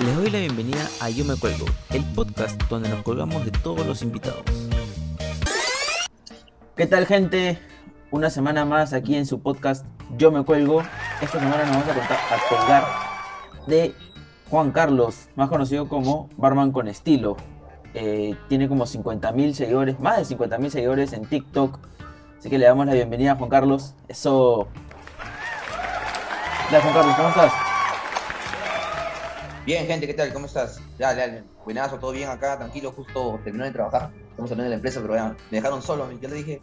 Les doy la bienvenida a Yo Me Cuelgo, el podcast donde nos colgamos de todos los invitados. ¿Qué tal gente? Una semana más aquí en su podcast Yo Me Cuelgo. Esta semana nos vamos a, contar, a colgar de Juan Carlos, más conocido como Barman con Estilo. Eh, tiene como 50.000 seguidores, más de 50.000 seguidores en TikTok. Así que le damos la bienvenida a Juan Carlos. Eso. Hola Juan Carlos, ¿cómo estás? Bien, gente, ¿qué tal? ¿Cómo estás? Dale, dale. Buenazo, todo bien acá, tranquilo, justo terminó de trabajar. Estamos hablando de la empresa, pero ya me dejaron solo. Yo le dije,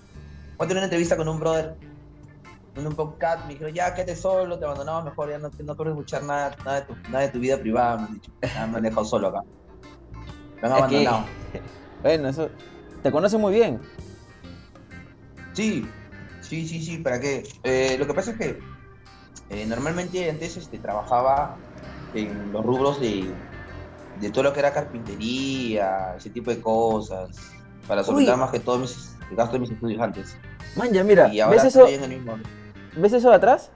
voy a tener una entrevista con un brother en un podcast. Me dijeron, ya, quédate solo, te abandonamos mejor, ya no, no quiero escuchar nada, nada, de tu, nada de tu vida privada, me han dicho. Ya me han dejado solo acá. Me han que- abandonado. Bueno, eso. Te conoce muy bien. Sí, sí, sí, sí, ¿para qué? Eh, lo que pasa es que eh, normalmente antes este, trabajaba en los rubros de, de todo lo que era carpintería, ese tipo de cosas, para solventar más que todo mis, el gasto de mis estudios antes. Man, ya mira, y ahora ¿ves eso, en el mismo. ¿ves eso de atrás?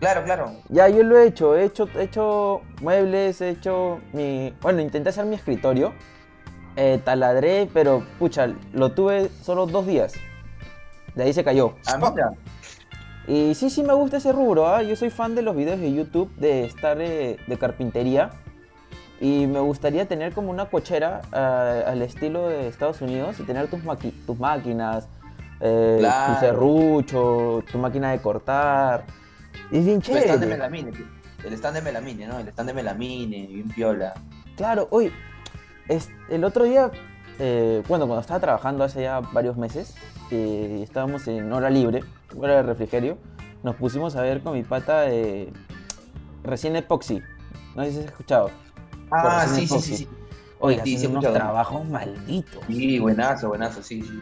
Claro, claro. Ya, yo lo he hecho, he hecho, he hecho muebles, he hecho mi... Bueno, intenté hacer mi escritorio, eh, taladré, pero pucha, lo tuve solo dos días. De ahí se cayó. Ah, mira. Y sí, sí me gusta ese rubro, ¿ah? yo soy fan de los videos de YouTube de estar eh, de carpintería y me gustaría tener como una cochera ah, al estilo de Estados Unidos y tener tus, maqui- tus máquinas, eh, Claro. tu serrucho, tu máquina de cortar. Y es bien El stand de chévere. melamine, tío. el stand de melamine, ¿no? El stand de melamine, bien piola. Claro, hoy, el otro día, eh, bueno, cuando estaba trabajando hace ya varios meses, eh, estábamos en hora libre, hora de refrigerio, nos pusimos a ver con mi pata eh, recién Epoxy. No sé si has escuchado. Ah, sí, sí, sí, sí. Oiga, Sí, hacen unos trabajos malditos. Sí, buenazo, buenazo, sí, sí.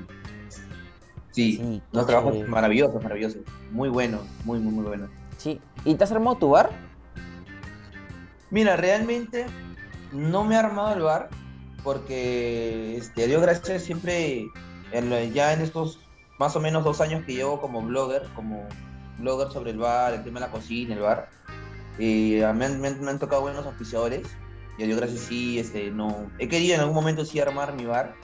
Sí, Sí, unos trabajos chévere. maravillosos, maravillosos. Muy buenos, muy, muy, muy buenos. Sí. ¿Y te has armado tu bar? Mira, realmente no me he armado el bar porque, este, a Dios gracias, siempre, en lo- ya en estos más o menos dos años que llevo como blogger, como blogger sobre el bar, el tema de la cocina, el bar, eh, me, han, me han- me han tocado buenos auspiciadores y a Dios gracias sí, este, no, he querido en algún momento sí armar mi bar,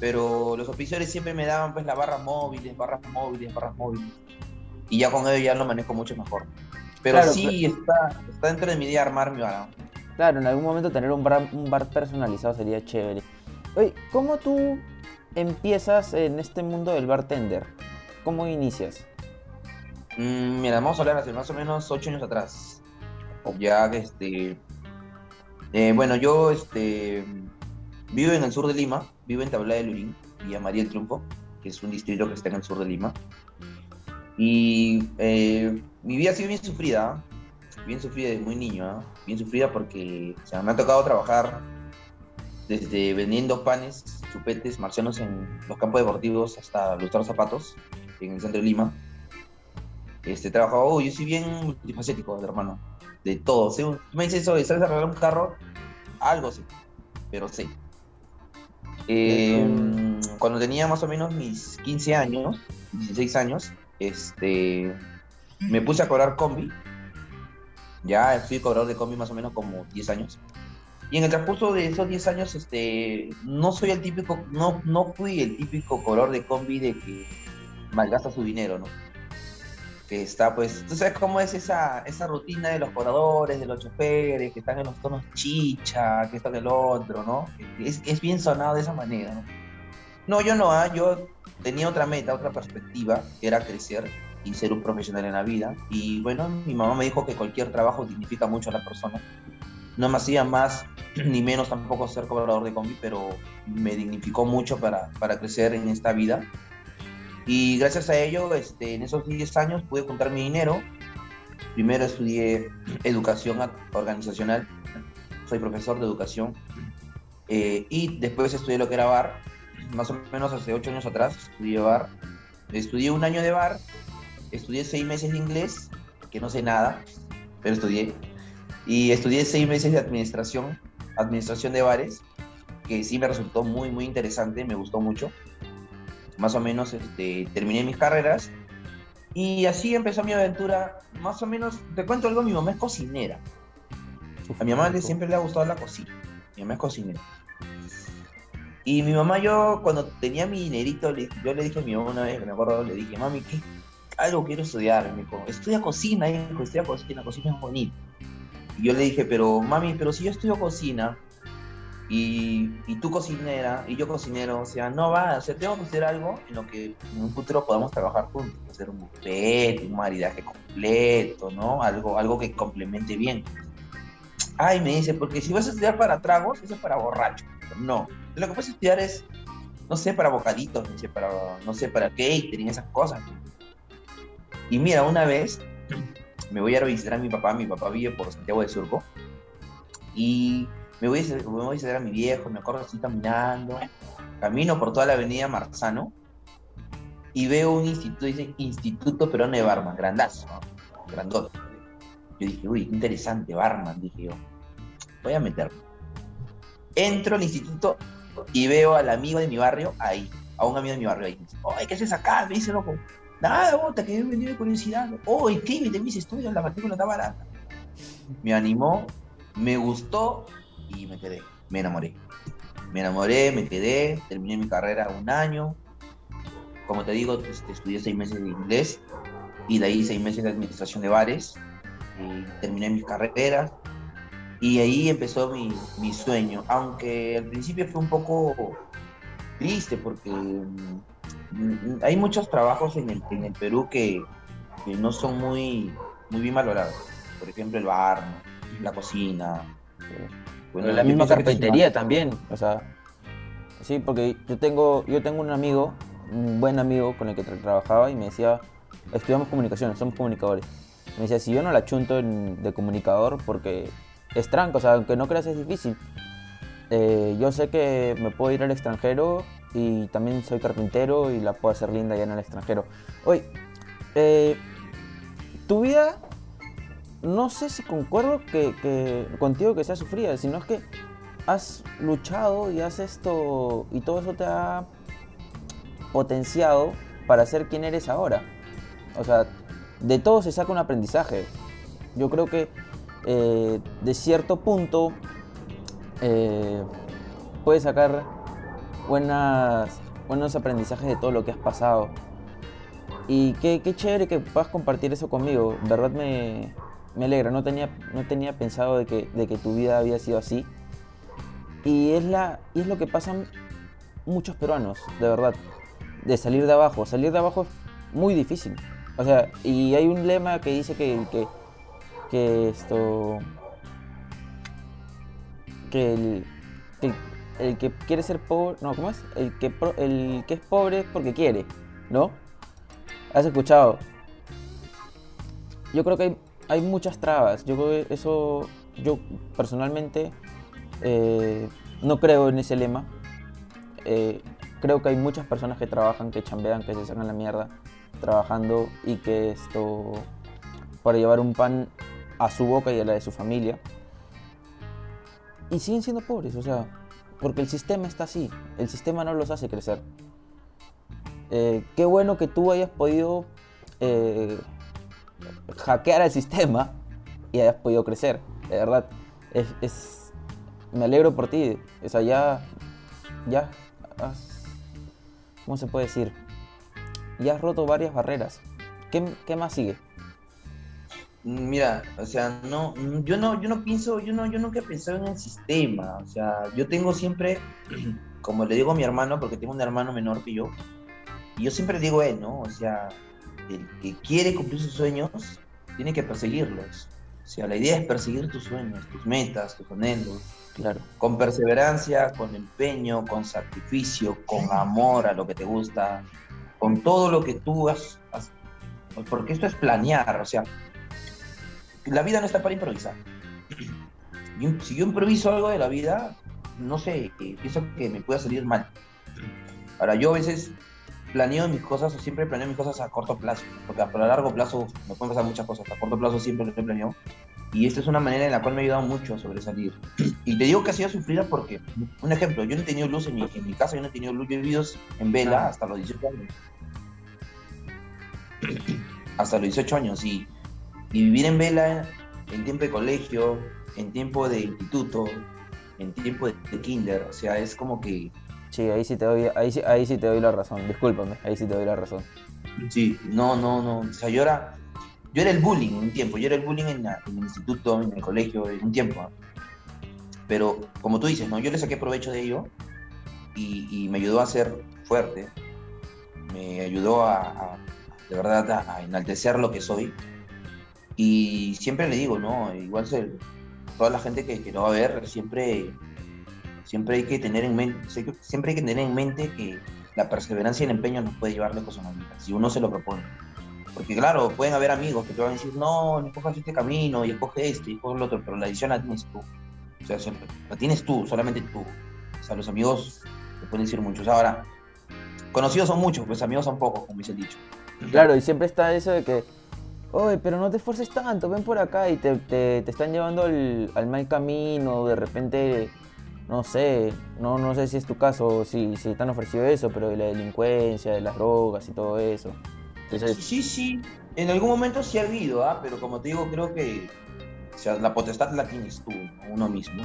pero los auspiciadores siempre me daban pues las barras móviles, barras móviles, barras móviles, y ya con ello ya lo manejo mucho mejor. Pero Claro, sí está, está dentro de mi idea armar mi bar. Claro, en algún momento tener un bar, un bar personalizado sería chévere. Oye, ¿cómo tú empiezas en este mundo del bartender? ¿Cómo inicias? Mm, mira, vamos a hablar hace más o menos ocho años atrás. Ya este. eh, bueno, yo este vivo en el sur de Lima, vivo en Tablada de Lurín, Villa María del Triunfo, que es un distrito que está en el sur de Lima. Y eh, mi vida ha sido bien sufrida, bien sufrida desde muy niño, ¿ah? Bien sufrida porque o sea, me ha tocado trabajar desde vendiendo panes, chupetes, marcianos en los campos deportivos hasta lustrar zapatos en el centro de Lima. Este, trabajado, oh, yo soy bien multifacético, hermano, de todo. Tú me dices eso de sabes arreglar un carro, algo sé, pero sé. Eh, cuando tenía más o menos mis 15 años, 16 años, este, me puse a cobrar combi. Ya fui cobrador de combi más o menos como 10 años. Y en el transcurso de esos 10 años, este, no soy el típico, no, no fui el típico cobrador de combi de que malgasta su dinero, ¿no? Que está, pues, tú sabes cómo es esa, esa rutina de los cobradores, de los choferes, que están en los tonos chicha, que están el otro, ¿no? Es, es bien sonado de esa manera, ¿no? No, yo no, ah, yo tenía otra meta, otra perspectiva, que era crecer y ser un profesional en la vida. Y bueno, mi mamá me dijo que cualquier trabajo dignifica mucho a la persona. No me hacía más ni menos tampoco ser cobrador de combi, pero me dignificó mucho para, para crecer en esta vida. Y gracias a ello, este, en esos 10 años pude juntar mi dinero. Primero estudié educación organizacional, soy profesor de educación. Eh, y después estudié lo que era bar, más o menos hace 8 años atrás, estudié bar. Estudié un año de bar, estudié 6 meses de inglés, que no sé nada, pero estudié. Y estudié 6 meses de administración, administración de bares, que sí me resultó muy, muy interesante, me gustó mucho más o menos este, terminé mis carreras y así empezó mi aventura, más o menos, te cuento algo, mi mamá es cocinera. A mi mamá le, siempre le ha gustado la cocina. Mi mamá es cocinera. Y mi mamá, yo cuando tenía mi dinerito, yo le dije a mi mamá una vez, me acuerdo, le dije, mami, ¿qué? Algo quiero estudiar. Me dijo, estudia cocina, hijo, estudia cocina, cocina es bonito. Y yo le dije, pero mami, pero si yo estudio cocina, y, y, tú cocinera y yo cocinero, o sea, no va, o sea, tengo que hacer algo en lo que en un futuro podamos trabajar juntos, hacer un buffet, un maridaje completo, ¿no? Algo, algo que complemente bien. Ay, me dice, porque si vas a estudiar para tragos, eso es para borrachos. No, lo que puedes estudiar es, no sé, para bocaditos, no sé, para, no sé, para catering, esas cosas. Y mira, una vez me voy a visitar a mi papá, mi papá vive por Santiago de Surco, y me voy, a, me a visitar a mi viejo, me acuerdo así caminando, camino por toda la avenida Marzano, y veo un instituto, dice Instituto Perón de Barman, grandazo, grandote. Yo dije, uy, qué interesante, Barman, dije yo, voy a meterme. Entro al instituto y veo al amigo de mi barrio ahí, a un amigo de mi barrio ahí. Ay, ¿qué haces acá? Me dice, loco. Nada, bota, que he venido de curiosidad. Oh, escríbete mis estudios, la matrícula está barata. Me animó, me gustó y me quedé, me enamoré. Me enamoré, me quedé, terminé mi carrera un año. Como te digo, este, estudié seis meses de inglés y de ahí seis meses de administración de bares. Y terminé mis carreras y ahí empezó mi, mi sueño, aunque al principio fue un poco triste porque Mm, hay muchos trabajos en el, en el Perú que, no son muy, muy bien valorados. Por ejemplo, el bar, la cocina. Bueno, la misma carpintería también. O sea, sí, porque yo tengo, yo tengo un amigo, un buen amigo con el que trabajaba y me decía, estudiamos comunicación, somos comunicadores. Me decía, si yo no la chunto de comunicador porque es tranco, o sea, aunque no creas es difícil. Eh, yo sé que me puedo ir al extranjero y también soy carpintero y la puedo hacer linda ya en el extranjero. Oye, eh, tu vida, no sé si concuerdo que, contigo que sea sufrida, sino es que has luchado y has esto y todo eso te ha potenciado para ser quien eres ahora. O sea, de todo se saca un aprendizaje. Yo creo que eh, de cierto punto eh, puedes sacar buenas, buenos aprendizajes de todo lo que has pasado. Y qué, qué chévere que puedas compartir eso conmigo. Verdad me, me alegra. No tenía, no tenía pensado de que, de que tu vida había sido así. Y es, la, y es lo que pasan muchos peruanos, de verdad. De salir de abajo. Salir de abajo es muy difícil. O sea, y hay un lema que dice que, que, que esto. Que que que quiere ser pobre, no, ¿cómo es? El que, el que es pobre porque quiere, ¿no? ¿Has escuchado? Yo creo que hay, muchas trabas. Yo creo que eso, yo personalmente eh, no creo en ese lema. Eh, creo que hay muchas personas que trabajan, que chambean, que se sacan la mierda trabajando y que esto para llevar un pan a su boca y a la de su familia. Y siguen siendo pobres, o sea, porque el sistema está así, el sistema no los hace crecer. Eh, qué bueno que tú hayas podido eh, hackear el sistema y hayas podido crecer, de verdad. Me alegro por ti, o sea, ya, ya ¿cómo se puede decir? Ya has roto varias barreras. qué más sigue? Mira, o sea, no, yo no, yo no pienso, yo no, yo nunca he pensado en el sistema. O sea, yo tengo siempre, como le digo a mi hermano, porque tengo un hermano menor que yo, y yo siempre digo él, ¿no? O sea, el que quiere cumplir sus sueños, tiene que perseguirlos. O sea, la idea es perseguir tus sueños, tus metas, tus anhelos. Claro. Con perseverancia, con empeño, con sacrificio, con amor a lo que te gusta, con todo lo que tú has porque esto es planear, o sea, la vida no está para improvisar. Si yo improviso algo de la vida, no sé, pienso que me puede salir mal. Ahora, yo a veces planeo mis cosas, o siempre planeo mis cosas a corto plazo, porque a largo plazo me pueden pasar muchas cosas, a corto plazo siempre lo planeo. Y esta es una manera en la cual me ha ayudado mucho a sobresalir. Y te digo que ha sido sufrida porque, un ejemplo, yo no he tenido luz en mi, en mi casa, yo no he tenido luz, yo he vivido en vela hasta los 18 años. hasta los 18 años, y y vivir en vela en tiempo de colegio, en tiempo de instituto, en tiempo de, kinder, o sea, es como que... Sí, ahí sí te doy, ahí, ahí sí te doy la razón, discúlpame, ahí sí te doy la razón. Sí, no, no, no, o sea, yo era, yo era el bullying en un tiempo, yo era el bullying en, el instituto, en el colegio, en un tiempo. Pero como tú dices, ¿no? Yo le saqué provecho de ello y, me ayudó a ser fuerte, me ayudó a, de verdad a, enaltecer lo que soy. Y siempre le digo, ¿no? Igual se, toda la gente que, que, lo va a ver, siempre, siempre hay que tener en mente, siempre hay que tener en mente que la perseverancia y el empeño nos puede llevar lejos en la vida, si uno se lo propone. Porque claro, pueden haber amigos que te van a decir, no, no este camino, y escoge este, y escoge el otro, pero la decisión la tienes tú. O sea, la tienes tú, solamente tú. O sea, los amigos te pueden decir muchos. Ahora, conocidos son muchos, pues amigos son pocos, como dice el dicho. Claro, y siempre está eso de que, oye, pero no te esfuerces tanto, ven por acá y te, te, están llevando al, mal camino, de repente, no sé, no, no sé si es tu caso, si, si te han ofrecido eso, pero de la delincuencia, de las drogas y todo eso. Sí, sí, en algún momento sí ha habido, ¿ah? pero como te digo, creo que sea, la potestad la tienes tú, uno mismo.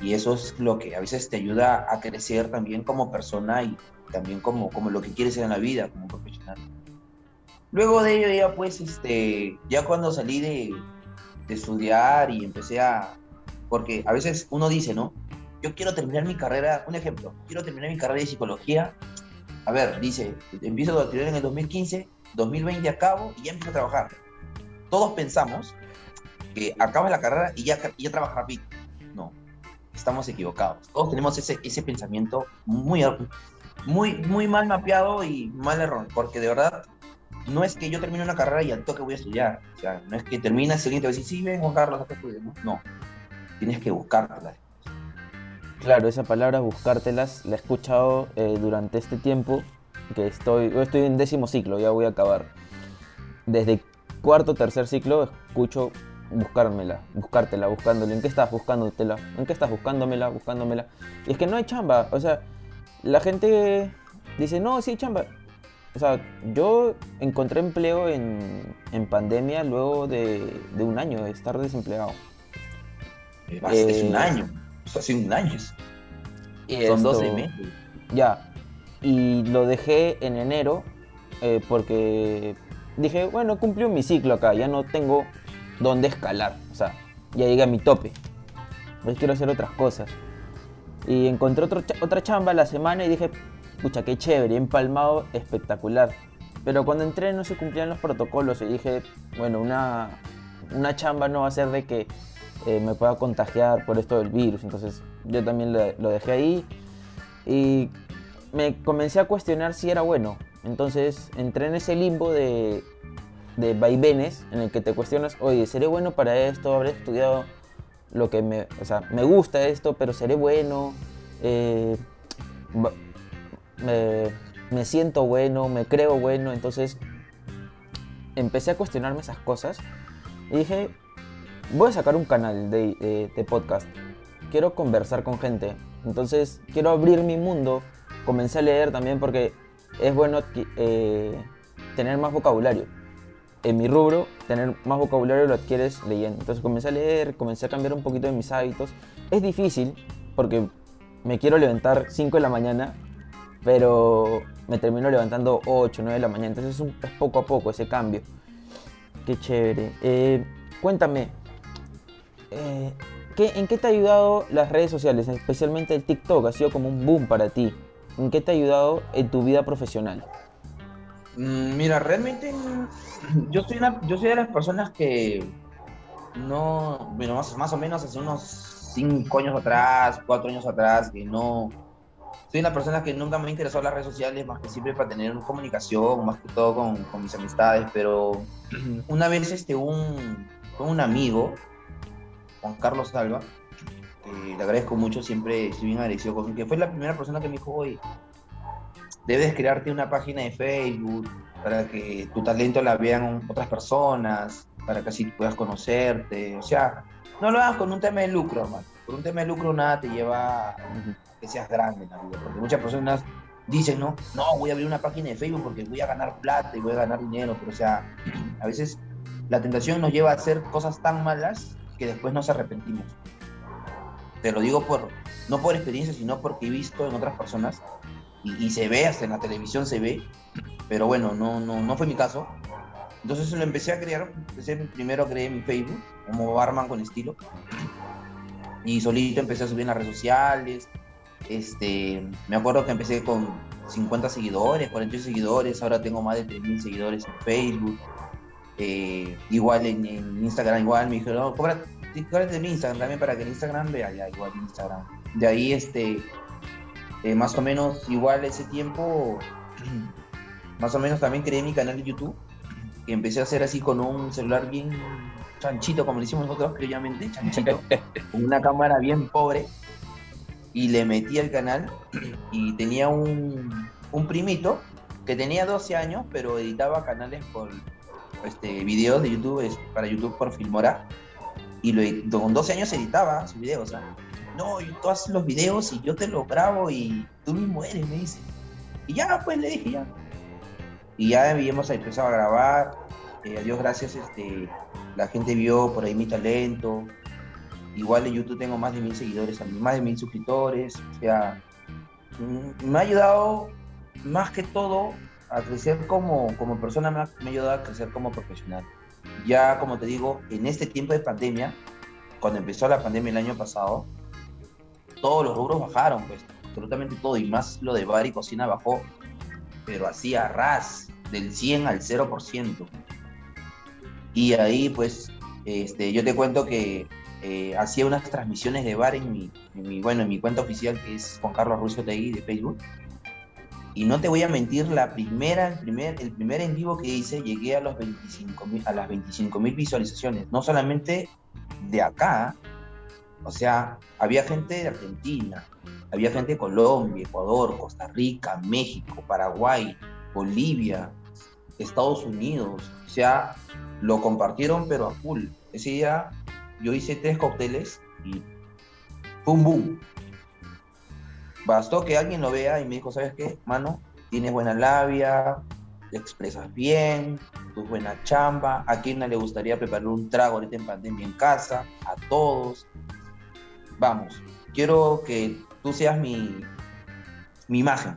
Y eso es lo que a veces te ayuda a crecer también como persona y también como, como lo que quieres ser en la vida, como profesional. Luego de ello ya pues, este, ya cuando salí de, de estudiar y empecé a... Porque a veces uno dice, ¿no? Yo quiero terminar mi carrera, un ejemplo, quiero terminar mi carrera de psicología. A ver, dice, empiezo a estudiar en el 2015, 2020 acabo y ya empiezo a trabajar. Todos pensamos que acabas la carrera y ya, ya trabajas rápido. No, estamos equivocados. Todos tenemos ese, ese pensamiento muy, muy, muy mal mapeado y mal error, porque de verdad no es que yo termine una carrera y al toque voy a estudiar. O sea, no es que termina el y decir, sí, ven Juan Carlos, acá No, tienes que buscártelas. Claro, esa palabra buscártelas la he escuchado eh, durante este tiempo que estoy, yo estoy en décimo ciclo, ya voy a acabar. Desde cuarto, tercer ciclo escucho buscármela, buscártela, buscándole. ¿En qué estás buscándotela? ¿En qué estás buscándomela, buscándomela? Y es que no hay chamba. O sea, la gente dice, no, sí hay chamba. O sea, yo encontré empleo en, en pandemia luego de, de, un año de estar desempleado. es un eh, año. hace un año. Son 12 meses. Ya. Y lo dejé en enero eh, porque dije, bueno, cumplió mi ciclo acá, ya no tengo dónde escalar. O sea, ya llegué a mi tope. Pues quiero hacer otras cosas. Y encontré otro, otra chamba la semana y dije, pucha, qué chévere, empalmado, espectacular. Pero cuando entré no se cumplían los protocolos y dije, bueno, una, una chamba no va a ser de que eh, me pueda contagiar por esto del virus. Entonces yo también lo, dejé ahí y me comencé a cuestionar si era bueno. Entonces entré en ese limbo de de vaivenes en el que te cuestionas, oye, ¿seré bueno para esto? ¿Habré estudiado lo que me... O sea, me gusta esto, pero ¿seré bueno? Eh, me, siento bueno, me creo bueno, entonces empecé a cuestionarme esas cosas y dije, voy a sacar un canal de, podcast, quiero conversar con gente, entonces quiero abrir mi mundo, comencé a leer también porque es bueno eh, tener más vocabulario en mi rubro, tener más vocabulario lo adquieres leyendo. Entonces comencé a leer, comencé a cambiar un poquito de mis hábitos. Es difícil porque me quiero levantar 5 de la mañana, pero me termino levantando 8, 9 de la mañana. Entonces es, poco a poco ese cambio. Qué chévere. Eh, cuéntame, eh, ¿qué, ¿en qué te ha ayudado las redes sociales, especialmente el TikTok? Ha sido como un boom para ti. ¿En qué te ha ayudado en tu vida profesional? Mm, mira, realmente yo soy una, yo soy de las personas que no, bueno, más, o menos hace unos cinco años atrás, cuatro años atrás, que no, soy una persona que nunca me ha interesado las redes sociales, más que siempre para tener comunicación, más que todo con, mis amistades, pero una vez este, un, un amigo, Juan Carlos Salva, le agradezco mucho, siempre estoy bien agradecido con que fue la primera persona que me dijo, oye, debes crearte una página de Facebook para que tu talento la vean otras personas, para que así puedas conocerte. O sea, no lo hagas con un tema de lucro, hermano. Por un tema de lucro nada te lleva a que seas grande la vida. Porque muchas personas dicen, no, no, voy a abrir una página de Facebook porque voy a ganar plata y voy a ganar dinero. Pero, o sea, a veces la tentación nos lleva a hacer cosas tan malas que después nos arrepentimos. Te lo digo por, no por experiencia, sino porque he visto en otras personas y, se ve, hasta en la televisión se ve, pero bueno, no, no, no fue mi caso. Entonces lo empecé a crear, empecé, primero creé mi Facebook como barman con estilo y solito empecé a subir en las redes sociales. Este, me acuerdo que empecé con 50 seguidores, 48 seguidores, ahora tengo más de 3.000 seguidores en Facebook. Eh, igual en, Instagram, igual me dijeron, no, cóbrate, de mi Instagram también para que el Instagram vea, ya, igual en Instagram. De ahí, este, eh, más o menos, igual ese tiempo, más o menos también creé mi canal de YouTube, que empecé a hacer así con un celular bien chanchito, como le decimos nosotros, creyamente, chanchito, con una cámara bien pobre, y le metí al canal, y tenía un, un primito que tenía 12 años, pero editaba canales por este, videos de YouTube, para YouTube por Filmora, y lo, con 12 años editaba sus videos, ¿ah? No, tú haces los videos y yo te los grabo y tú mismo eres, me dice. Y ya, pues le dije ya. Y ya habíamos empezado a grabar, eh, Dios gracias, este, la gente vio por ahí mi talento. Igual en YouTube tengo más de mil seguidores, más de mil suscriptores. O sea, mm, me ha ayudado más que todo a crecer como, como persona, me ha, me ha ayudado a crecer como profesional. Ya, como te digo, en este tiempo de pandemia, cuando empezó la pandemia el año pasado, todos los rubros bajaron, pues, absolutamente todo, y más lo de bar y cocina bajó, pero así a ras, del 100 al 0%. Y ahí, pues, este, yo te cuento que eh, hacía unas transmisiones de bar en mi, bueno, en mi cuenta oficial, que es Juan Carlos Tegui de Facebook, y no te voy a mentir, la primera, el primer, el primer en vivo que hice, llegué a, los 25, a las 25 mil visualizaciones. No solamente de acá, o sea, había gente de Argentina, había gente de Colombia, Ecuador, Costa Rica, México, Paraguay, Bolivia, Estados Unidos. O sea, lo compartieron pero a full. Ese día yo hice tres cócteles y ¡pum, boom! Bastó que alguien lo vea y me dijo, ¿sabes qué, mano? Tienes buena labia, te expresas bien, tu buena chamba. ¿A quién no le gustaría preparar un trago ahorita en pandemia en casa? A todos. Vamos, quiero que tú seas mi, mi imagen.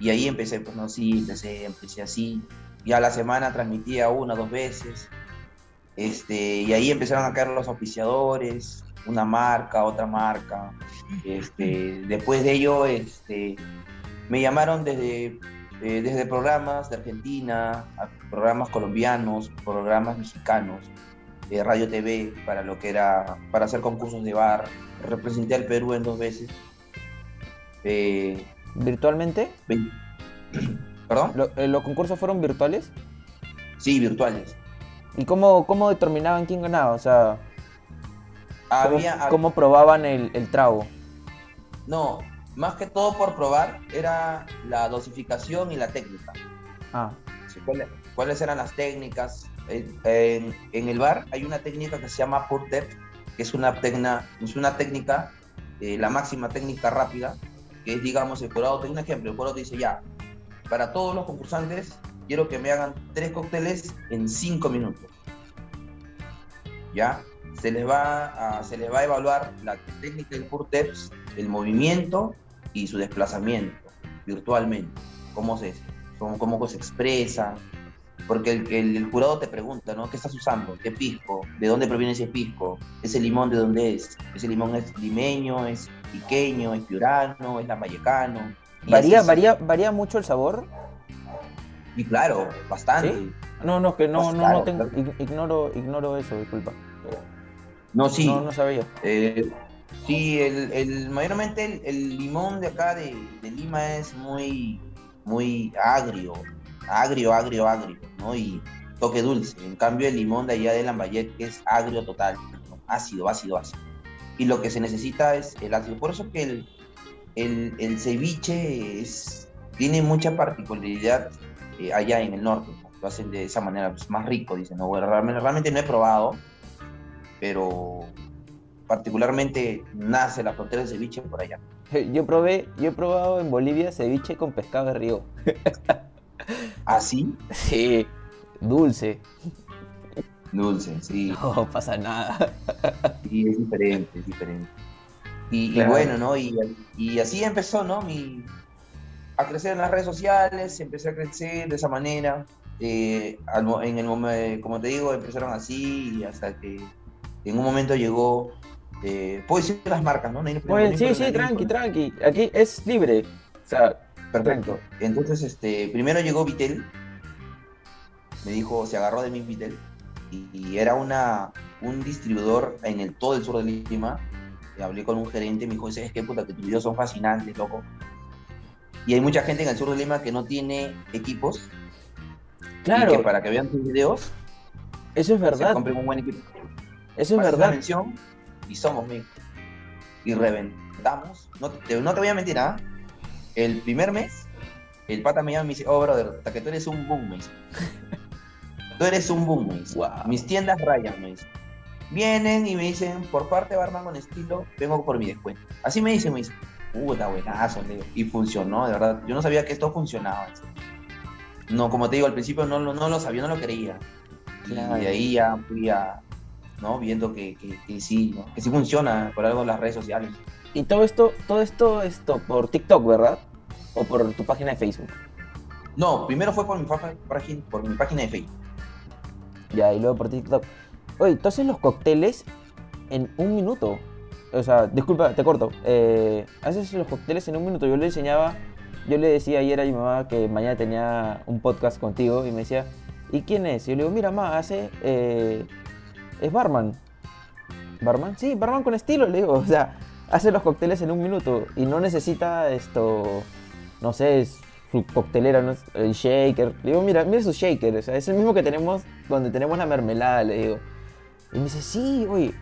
Y ahí empecé, pues no, sí, empecé, así. Y a la semana transmitía una, dos veces. Este, y ahí empezaron a caer los auspiciadores, una marca, otra marca. Este, después de ello, este, me llamaron desde, eh, desde programas de Argentina, programas colombianos, programas mexicanos, de Radio TV, para lo que era, para hacer concursos de bar. Representé al Perú en dos veces. Eh, ¿Virtualmente? ¿Perdón? Eh, ¿Los concursos fueron virtuales? Sí, virtuales. ¿Y cómo, cómo determinaban quién ganaba? O sea, ¿Cómo, probaban el, trago? No, más que todo por probar era la dosificación y la técnica. Ah. ¿Cuáles, eran las técnicas? En, el bar hay una técnica que se llama Purtep, que es una, es una técnica, eh, la máxima técnica rápida, que es, digamos, el jurado, tengo un ejemplo, el jurado dice ya, para todos los concursantes, quiero que me hagan tres cócteles en cinco minutos. ¿Ya? se les va a, se les va a evaluar la técnica del PURTEPS, el movimiento y su desplazamiento virtualmente, cómo se, cómo se expresa, porque el, el, jurado te pregunta, ¿no? ¿Qué estás usando? ¿Qué pisco? ¿De dónde proviene ese pisco? ¿Ese limón de dónde es? ¿Ese limón es limeño, es piqueño, es piurano, es lamayecano? ¿Varía, varía, ¿Varía mucho el sabor? Y claro, bastante. No, no, que no, no, no tengo, ignoro, ignoro eso, disculpa. No, sí. No, no sabía. Eh, sí, el, mayormente el, limón de acá de, Lima es muy, muy agrio, agrio, agrio, agrio, ¿no? Y toque dulce. En cambio, el limón de allá de Lambayet es agrio total, ácido, ácido, ácido. Y lo que se necesita es el ácido. Por eso que el, el, ceviche es, tiene mucha particularidad eh, allá en el norte. Lo hacen de esa manera, pues, más rico, dicen. ¿no? Bueno, realmente, realmente no he probado pero particularmente nace la frontera de ceviche por allá. Yo probé, yo he probado en Bolivia ceviche con pescado de río. ¿Ah, sí? Dulce. Dulce, sí. No pasa nada. Sí, es diferente, es diferente. Y, y bueno, ¿no? Y, y así empezó, ¿no? Mi, a crecer en las redes sociales, empecé a crecer de esa manera. eh, en el como te digo, empezaron así y hasta que en un momento llegó. Eh, Puedo decir las marcas, ¿no? No hay- no hay sí, sí, tranqui, tranqui. Aquí es libre. O sea, Perfecto. Entonces, este, primero llegó Vitel, me dijo, se agarró de mí Vitel, y, y era una, un distribuidor en el, todo el sur de Lima. Y hablé con un gerente, me dijo, ¿sabes qué puta? Que tus videos son fascinantes, loco. Y hay mucha gente en el sur de Lima que no tiene equipos, y claro, que para que vean tus videos, eso es se verdad. compren un buen equipo. Eso es la verdad. mención y somos, mi. Y reventamos. No te, no te voy a mentir, ¿ah? El primer mes, el pata me llama y me dice, oh, brother, hasta que tú eres un boom, me dice. Tú eres un boom, me dice. Wow. Mis tiendas rayan, me dice. Vienen y me dicen, por parte de Barman con estilo, vengo por mi descuento. Así me dicen, me dice, puta, buenazo, le digo. Y funcionó, de verdad. Yo no sabía que esto funcionaba. No, como te digo, al principio no, lo- no lo sabía, no lo creía. Claro. Y de ahí ya fui a, ¿no? Viendo que, que, que sí, ¿no? que sí funciona por algo en las redes sociales. Y todo esto, todo esto, esto por TikTok, ¿verdad? O por tu página de Facebook. No, primero fue por mi, página, por mi página de Facebook. Ya, y luego por TikTok. Oye, haces los cócteles en un minuto. O sea, disculpa, te corto. Eh, haces los cócteles en un minuto. Yo le enseñaba, yo le decía ayer a mi mamá que mañana tenía un podcast contigo y me decía, ¿y quién es? Y yo le digo, mira, mamá, hace. eh, es barman. ¿Barman? Sí, barman con estilo, le digo. O sea, hace los cócteles en un minuto y no necesita esto. No sé, su coctelera, ¿no? el shaker. Le digo, mira, mira su shaker. O sea, es el mismo que tenemos donde tenemos la mermelada, le digo. Y me dice, sí, oye,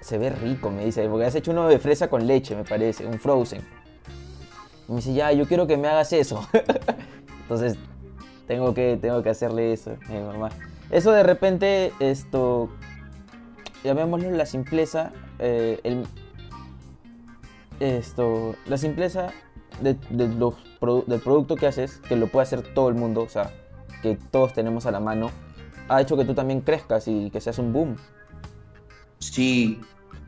se ve rico, me dice, porque has hecho uno de fresa con leche, me parece, un frozen. Me dice, ya, yo quiero que me hagas eso. Entonces, tengo que, tengo que hacerle eso, mamá. Eso de repente, esto, llamémoslo la simpleza, eh, el, esto, la simpleza de, de del producto que haces, que lo puede hacer todo el mundo, o sea, que todos tenemos a la mano, ha hecho que tú también crezcas y que seas un boom. Sí,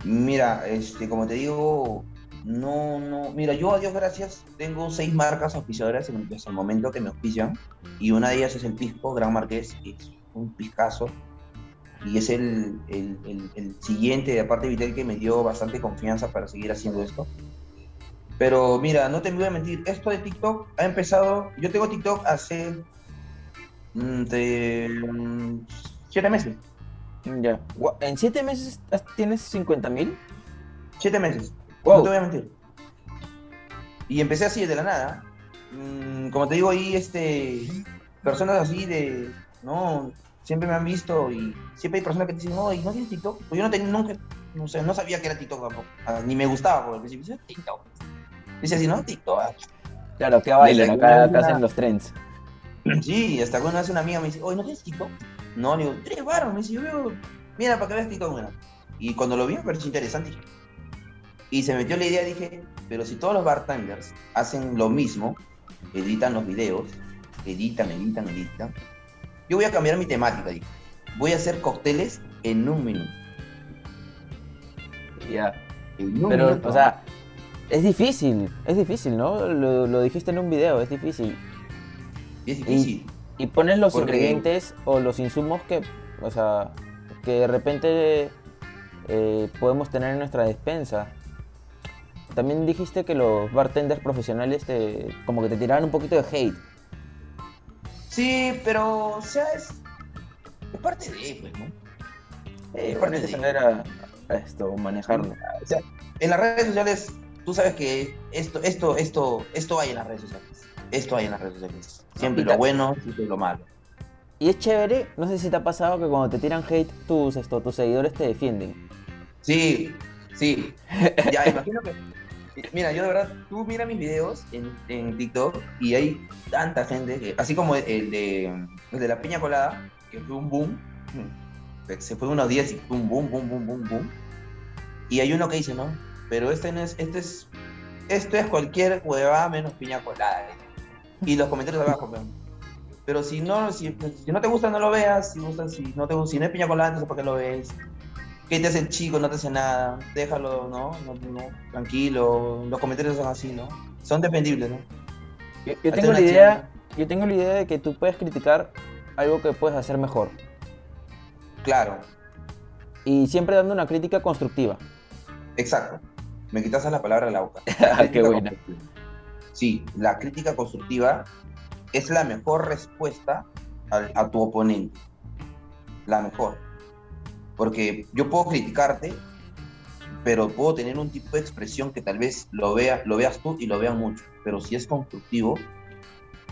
mira, este, como te digo, no, no, mira, yo a Dios gracias tengo seis marcas auspiciadoras en, el momento que me auspician y una de ellas es el Pisco Gran Marqués, que es un piscazo y es el, el, el- siguiente de aparte Vitel que me dio bastante confianza para seguir haciendo esto. Pero mira, no te voy a mentir, esto de TikTok ha empezado, yo tengo TikTok hace mm, de, mm, siete meses. Ya. ¿En siete meses tienes 50 mil? Siete meses. Wow. No te voy a mentir. Y empecé así de la nada. Mm, como te digo, ahí este, personas así de, no, siempre me han visto y siempre hay personas que te dicen, no, ¿y no tienes TikTok? Pues yo no tenía nunca, no sé, no sabía que era TikTok tampoco. Ni me gustaba por el principio. Dice, TikTok. Dice así, no, TikTok. ah". Claro, que bailan, acá, acá hacen los trends. Sí, hasta una vez una amiga me dice, oye, ¿no tienes TikTok? No, le digo, tres baros. Me dice, yo veo, mira, para que veas TikTok. Y cuando lo vi me pareció interesante. Y se metió la idea, dije, pero si todos los bartenders hacen lo mismo, editan los videos, editan, editan, editan, yo voy a cambiar mi temática, dije. Voy a hacer cócteles en un minuto. Ya. En un Pero, minuto. o sea, es difícil, es difícil, ¿no? Lo, lo dijiste en un video, es difícil. Es difícil. Y pones los Porque- ingredientes o los insumos que, o sea, que de repente eh, podemos tener en nuestra despensa. También dijiste que los bartenders profesionales te, como que te tiraban un poquito de hate. Sí, pero, o sea, es, es parte de, pues, ¿no? Eh, parte de- saber a, a esto, manejarlo. O sea, en las redes sociales, tú sabes que esto, esto, esto, esto hay en las redes sociales. Esto hay en las redes sociales. Siempre lo bueno, siempre lo malo. Y es chévere, no sé si te ha pasado que cuando te tiran hate, tus, esto, tus seguidores te defienden. Sí, sí. Ya, imagino que. Mira, yo de verdad, tú mira mis videos en, en TikTok y hay tanta gente que, así como el de, el de la piña colada, que fue un boom, se fue unos días y fue un boom, boom, boom, boom, boom. Y hay uno que dice, no, pero este no es, este es, esto es cualquier huevada menos piña colada. Y los comentarios abajo, pero, pero si no, si, si no te gusta, no lo veas, si, gusta, si no te gusta, si no es piña colada, entonces ¿por qué lo ves? ¿Qué te hace el chico? No te hace nada. Déjalo, ¿no? no, no tranquilo. Los comentarios son así, ¿no? Son dependibles, ¿no? Yo, yo tengo la idea, yo tengo la idea de que tú puedes criticar algo que puedes hacer mejor. Claro. Y siempre dando una crítica constructiva. Exacto. Me quitas la palabra de la boca. Qué buena. Sí, la crítica constructiva es la mejor respuesta a, a tu oponente. La mejor. Porque yo puedo criticarte, pero puedo tener un tipo de expresión que tal vez lo, vea, lo veas tú y lo vean mucho. Pero si es constructivo,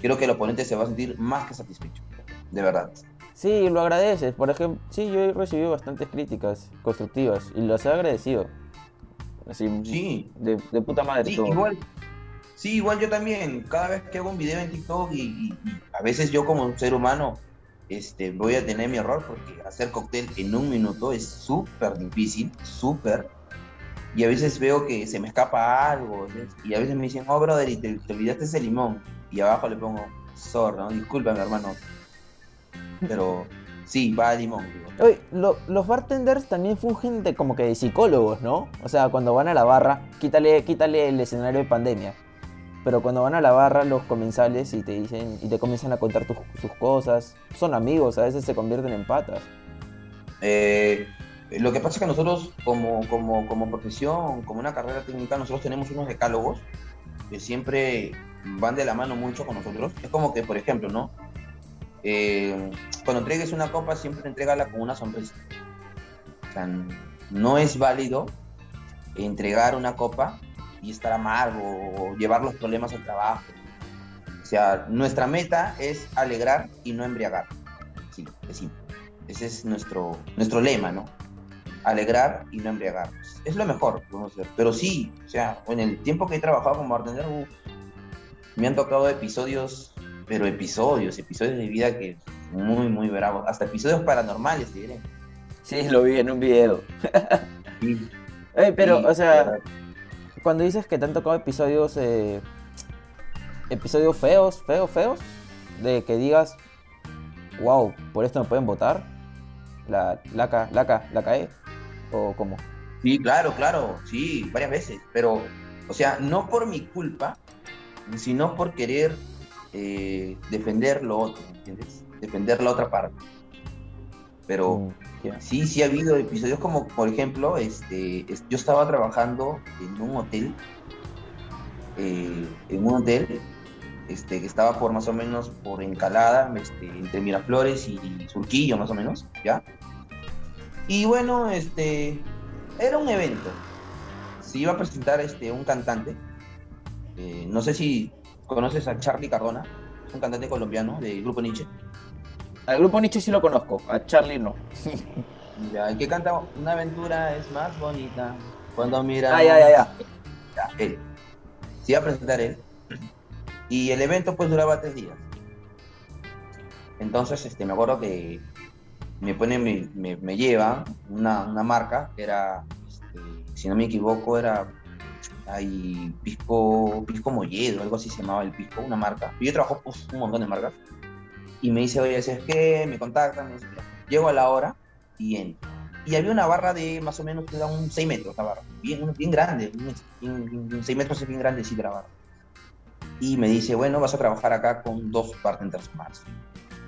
creo que el oponente se va a sentir más que satisfecho. De verdad. Sí, lo agradeces. Por ejemplo, sí, yo he recibido bastantes críticas constructivas y las he agradecido. Así, Sí, de, de puta madre Sí, todo. igual. Sí, igual yo también. Cada vez que hago un video en TikTok y, a veces yo como un ser humano este, voy a tener mi error porque hacer cóctel en un minuto es súper difícil, súper. Y a veces veo que se me escapa algo y a veces me dicen, oh, brother, y te, te olvidaste ese limón. Y abajo le pongo, sorry, ¿no? discúlpame, hermano. Pero sí, va limón. digo. Oye, lo- los bartenders también fungen de como que de psicólogos, ¿no? O sea, cuando van a la barra, quítale, quítale el escenario de pandemia. Pero cuando van a la barra los comensales y te dicen y te comienzan a contar tus- sus cosas, son amigos, a veces se convierten en patas. Eh, lo que pasa es que nosotros, como, como, como profesión, como una carrera técnica, nosotros tenemos unos decálogos que siempre van de la mano mucho con nosotros. Es como que, por ejemplo, ¿no? Eh, cuando entregues una copa, siempre entrégala con una sonrisa. O sea, no es válido entregar una copa y estar amargo o llevar los problemas al trabajo. O sea, nuestra meta es alegrar y no embriagar. Sí, es simple. Ese es nuestro, nuestro lema, ¿no? Alegrar y no embriagarnos. Es lo mejor podemos hacer. Pero sí, o sea, en el tiempo que he trabajado como bartender, uf, me han tocado episodios, pero episodios, episodios de vida que muy, muy bravos. Hasta episodios paranormales, diré. Sí, lo vi en un video. Sí, Ey, pero, sí, o sea. Cuando dices que te han tocado episodios, eh, episodios feos, feos, feos, de que digas, wow, por esto me pueden votar, la, la, ca- la, ca- la cae, o cómo. Sí, claro, claro, sí, varias veces, pero, o sea, no por mi culpa, sino por querer eh, defender lo otro, ¿entiendes? Defender la otra parte. Pero Mm, sí, sí ha habido episodios como, por ejemplo, este, es- yo estaba trabajando en un hotel, eh, en un hotel, este, que estaba por más o menos por Encalada, este, entre Miraflores y Surquillo, más o menos, ¿ya? Y bueno, este, era un evento. Se iba a presentar este, un cantante. eh, no sé si conoces a Charlie Cardona, un cantante colombiano del grupo Nietzsche. Al grupo Nietzsche sí lo conozco, a Charlie no. Ya, el que canta Una aventura es más bonita cuando mira. Ah, ya, ya, ya. Ya, él. Se iba a presentar él. Y el evento pues duraba tres días. Entonces, este, me acuerdo que me pone, me, me- me lleva una, una marca que era, este, si no me equivoco, era hay Pisco, Pisco Molledo, algo así se llamaba el Pisco, una marca. Yo trabajo pues, un montón de marcas. Y me dice, oye, ¿sabes qué? Me contactan, llego a la hora y entro. Y había una barra de más o menos, que era un 6 metros la barra, bien, bien grande, un 6 metros es bien grande, sí, la barra. Y me dice, bueno, vas a trabajar acá con dos bartenders más.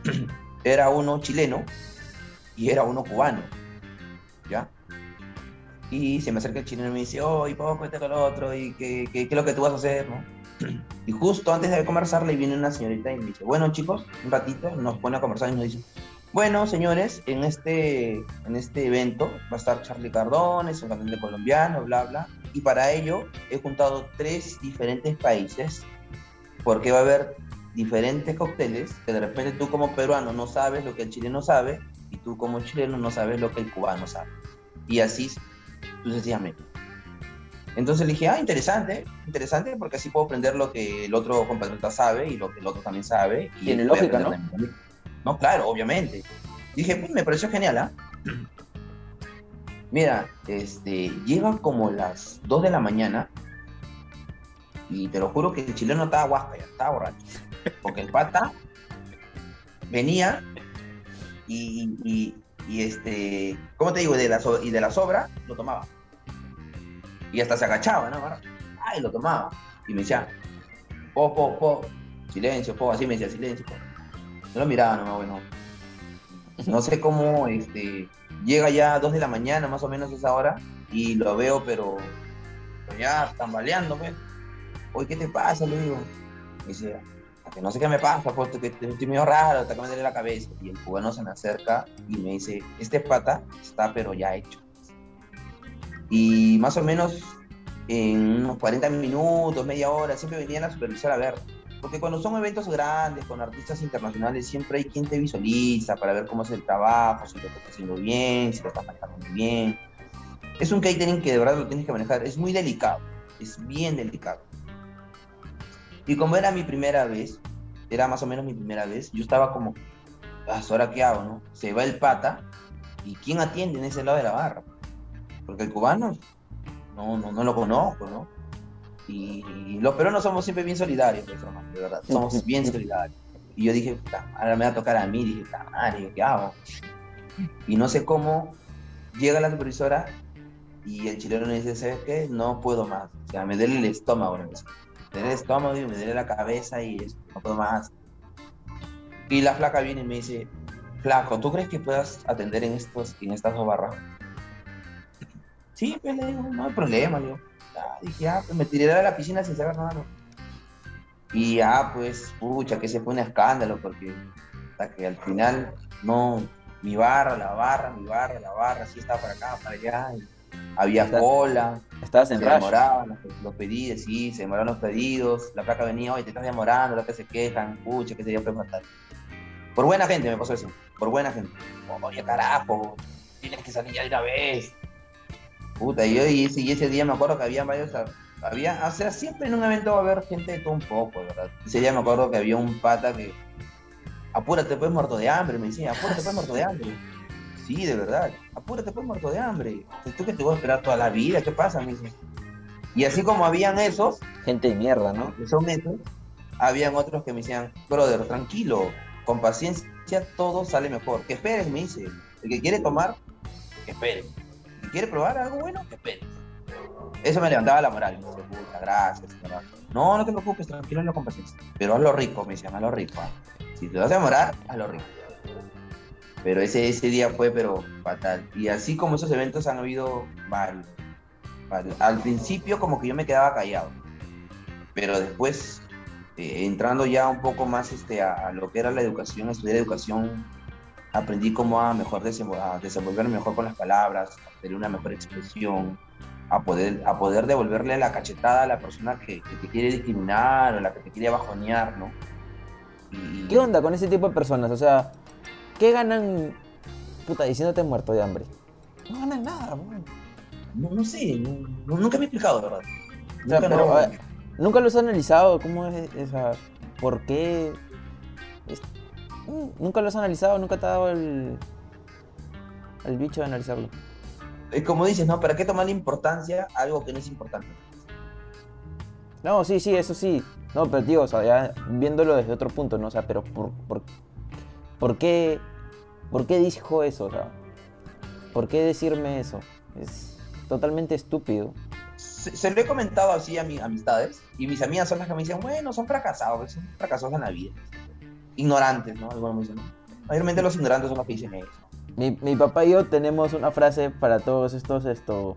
era uno chileno y era uno cubano, ¿ya? Y se me acerca el chileno y me dice, oh, y este con lo otro, y qué, qué, qué es lo que tú vas a hacer, ¿no? Y justo antes de conversarle viene una señorita y me dice, bueno chicos, un ratito, nos pone a conversar y nos dice, bueno señores, en este, en este evento va a estar Charlie Cardone, es un cantante colombiano, bla, bla, y para ello he juntado tres diferentes países, porque va a haber diferentes cócteles que de repente tú como peruano no sabes lo que el chileno sabe, y tú como chileno no sabes lo que el cubano sabe. Y así sucesivamente. Entonces le dije, ah, interesante, interesante, porque así puedo aprender lo que el otro compatriota sabe y lo que el otro también sabe. Y Tiene lógica, también. No, claro, obviamente. Dije, pues me pareció genial, ¿ah? Mira, este, lleva como las 2 de la mañana y te lo juro que el chileno estaba guasca ya, estaba borracho. Porque el pata venía y, y Y este, ¿cómo te digo? De la y de la sobra lo tomaba. Y hasta se agachaba, ¿no? Ay, lo tomaba. Y me decía, po, po, po, silencio, po, así me decía, silencio, po. No lo miraba, no, bueno. No sé cómo, este, llega ya a 2 de la mañana, más o menos esa hora, y lo veo, pero ya tambaleando, pues. Oye, ¿qué te pasa? Le digo. Me dice, que no sé qué me pasa, pues, que estoy medio raro, hasta que me duele la cabeza. Y el cubano se me acerca y me dice, este pata está pero ya hecho. Y más o menos en unos 40 minutos, media hora, siempre venía la supervisora a ver. Porque cuando son eventos grandes, con artistas internacionales, siempre hay quien te visualiza para ver cómo es el trabajo, si lo estás haciendo bien, si lo estás manejando muy bien. Es un catering que de verdad lo tienes que manejar. Es muy delicado, es bien delicado. Y como era mi primera vez, era más o menos mi primera vez, yo estaba como, ah, ¿ahora qué hago, no? Se va el pata, ¿y quién atiende en ese lado de la barra? Porque el cubano, no, no, no lo conozco, ¿no? Y, los peruanos somos siempre bien solidarios, pues, de verdad, somos bien solidarios. Y yo dije, ahora me va a tocar a mí, dije, madre, ¿qué hago? Y no sé cómo llega la supervisora y el chileno me dice, ¿sabes qué? No puedo más. O sea, me duele el estómago. Me duele el estómago y me duele la cabeza y no puedo más. Y la flaca viene y me dice, flaco, ¿tú crees que puedas atender en, estos, en estas dos barras? Sí, pues le digo, no hay problema, digo. dije, ah, pues me tiré a la piscina sin saber nada. Y ya, pues, pucha, que se pone a escándalo, porque hasta que al final, no, mi barra, la barra, mi barra, la barra, así estaba para acá, para allá. Y había cola. Estabas en se demoraban los, pedidos, sí, se demoraban los pedidos. La placa venía, oye, te estás demorando, la que se quejan, pucha, que sería fatal. Por buena gente me pasó eso, por buena gente. Oye, carajo, tienes que salir ya de una vez. Puta, y yo y ese, día me acuerdo que había varios. Había, o sea, siempre en un evento va a haber gente de todo un poco, ¿verdad? Ese día me acuerdo que había un pata que. Apúrate, pues muerto de hambre, me decía, apúrate, pues muerto de hambre. Sí, de verdad. Apúrate, pues muerto de hambre. ¿Tú que te voy a esperar toda la vida? ¿Qué pasa? Me Y así como habían esos. Gente de mierda, ¿no? Que son esos. Habían otros que me decían, brother, tranquilo, con paciencia todo sale mejor. Que esperes, me dice. El que quiere tomar, que espere. Quiere probar algo bueno, que espere. Eso me levantaba la moral. Me dice, puta, gracias. No, no te preocupes, tranquilo, no con paciencia. Pero hazlo rico, me decían, hazlo rico. Si te vas a demorar, hazlo rico. Pero ese, ese día fue, pero fatal. Y así como esos eventos han habido varios. Al principio como que yo me quedaba callado. Pero después, eh, entrando ya un poco más este, a, lo que era la educación, estudiar educación, aprendí cómo a mejor desenvolverme mejor con las palabras, a tener una mejor expresión, a poder, a poder devolverle la cachetada a la persona que, te quiere discriminar o la que te quiere bajonear, ¿no? ¿Qué onda con ese tipo de personas? O sea, ¿Qué ganan, puta, diciéndote muerto de hambre? No ganan nada, No, no sé, nunca me he explicado, de verdad. Nunca, pero, ¿Nunca lo has analizado? ¿Cómo es esa? ¿Por qué? Mm, ¿Nunca lo has analizado? ¿Nunca te ha dado el, el bicho de analizarlo? Como dices, ¿no? ¿Para qué tomar importancia a algo que no es importante? No, sí, sí, eso sí. No, pero tío, o sea, ya viéndolo desde otro punto, ¿no? O sea, pero ¿por, por, por qué ¿Por qué dijo eso? O sea, ¿Por qué decirme eso? Es totalmente estúpido. Se, lo he comentado así a mis amistades y mis amigas son las que me dicen, bueno, son fracasados, son fracasados en la vida. Ignorantes, ¿no? Me dicen, Mayormente los ignorantes son los que dicen eso. Mi, papá y yo tenemos una frase para todos estos, esto,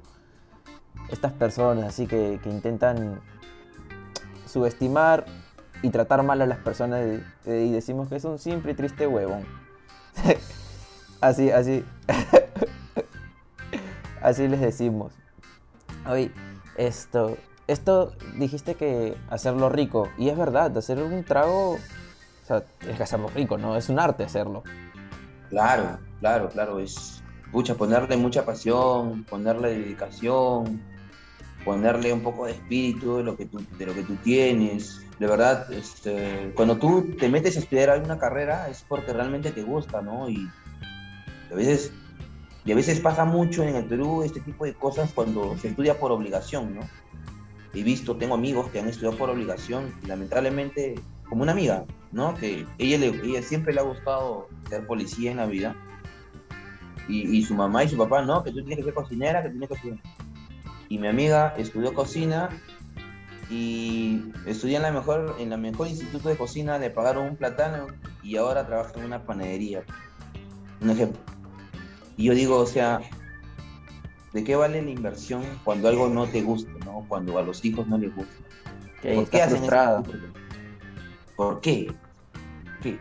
estas personas, así que, que intentan subestimar y tratar mal a las personas y decimos que es un simple y triste huevón. Así, así. así les decimos. Oye, esto, esto dijiste que hacerlo rico. Y es verdad, hacer un trago, o que hacerlo rico, ¿no? Es un arte hacerlo. Claro, claro, claro. Es, pucha, ponerle mucha pasión, ponerle dedicación, ponerle un poco de espíritu de lo que tú, de lo que tú tienes. De verdad, este, cuando tú te metes a estudiar alguna carrera es porque realmente te gusta, ¿no? Y a veces, y a veces pasa mucho en el Perú este tipo de cosas cuando se estudia por obligación, ¿no? He visto, tengo amigos que han estudiado por obligación y lamentablemente, como una amiga, ¿no? Que ella, le, ella siempre le ha gustado ser policía en la vida. Y, su mamá y su papá, no, que tú tienes que ser cocinera, que tienes que cocinar. Y mi amiga estudió cocina y estudió en la mejor, en la mejor instituto de cocina, le pagaron un plátano y ahora trabaja en una panadería. Un ejemplo. Y yo digo, o sea, ¿de qué vale la inversión cuando algo no te gusta, ¿no? Cuando a los hijos no les gusta. ¿Por qué hacen eso? ¿Por qué? ¿Qué?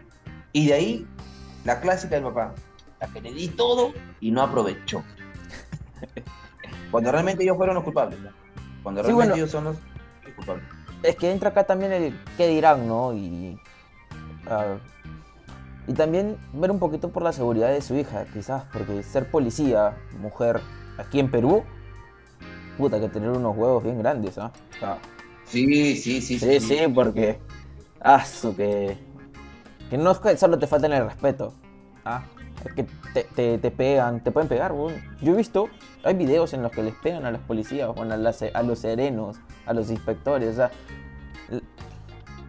Y de ahí, la clásica del papá, la que le di todo y no aprovechó. Cuando realmente ellos fueron los culpables. Cuando realmente ellos son los culpables. Es que entra acá también el qué dirán, ¿no? Y, ah, y también ver un poquito por la seguridad de su hija, quizás, porque ser policía, mujer, aquí en Perú, puta, que tener unos huevos bien grandes, ¿ah? sí, sí, sí, sí. Sí, porque. Ah, que. Que no es que solo te falten el respeto. ¿ah? Es que te, te, pegan, te pueden pegar, Yo he visto, hay videos en los que les pegan a los policías, bueno, a, a los serenos, a los inspectores, o sea.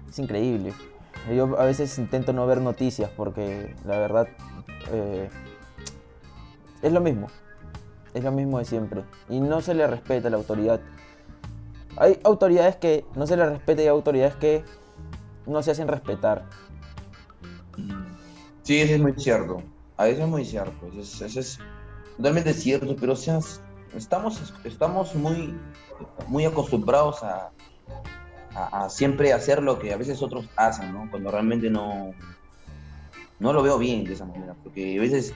Es increíble. Yo a veces intento no ver noticias porque la verdad eh, es lo mismo es lo mismo de siempre. Y no se le respeta a la autoridad. Hay autoridades que no se le respeta y hay autoridades que no se hacen respetar. Sí, eso es muy cierto. A eso es muy cierto. Eso es, totalmente cierto, pero seas, estamos, estamos muy, muy acostumbrados a, a, siempre hacer lo que a veces otros hacen, ¿no? Cuando realmente no, no lo veo bien de esa manera. Porque a veces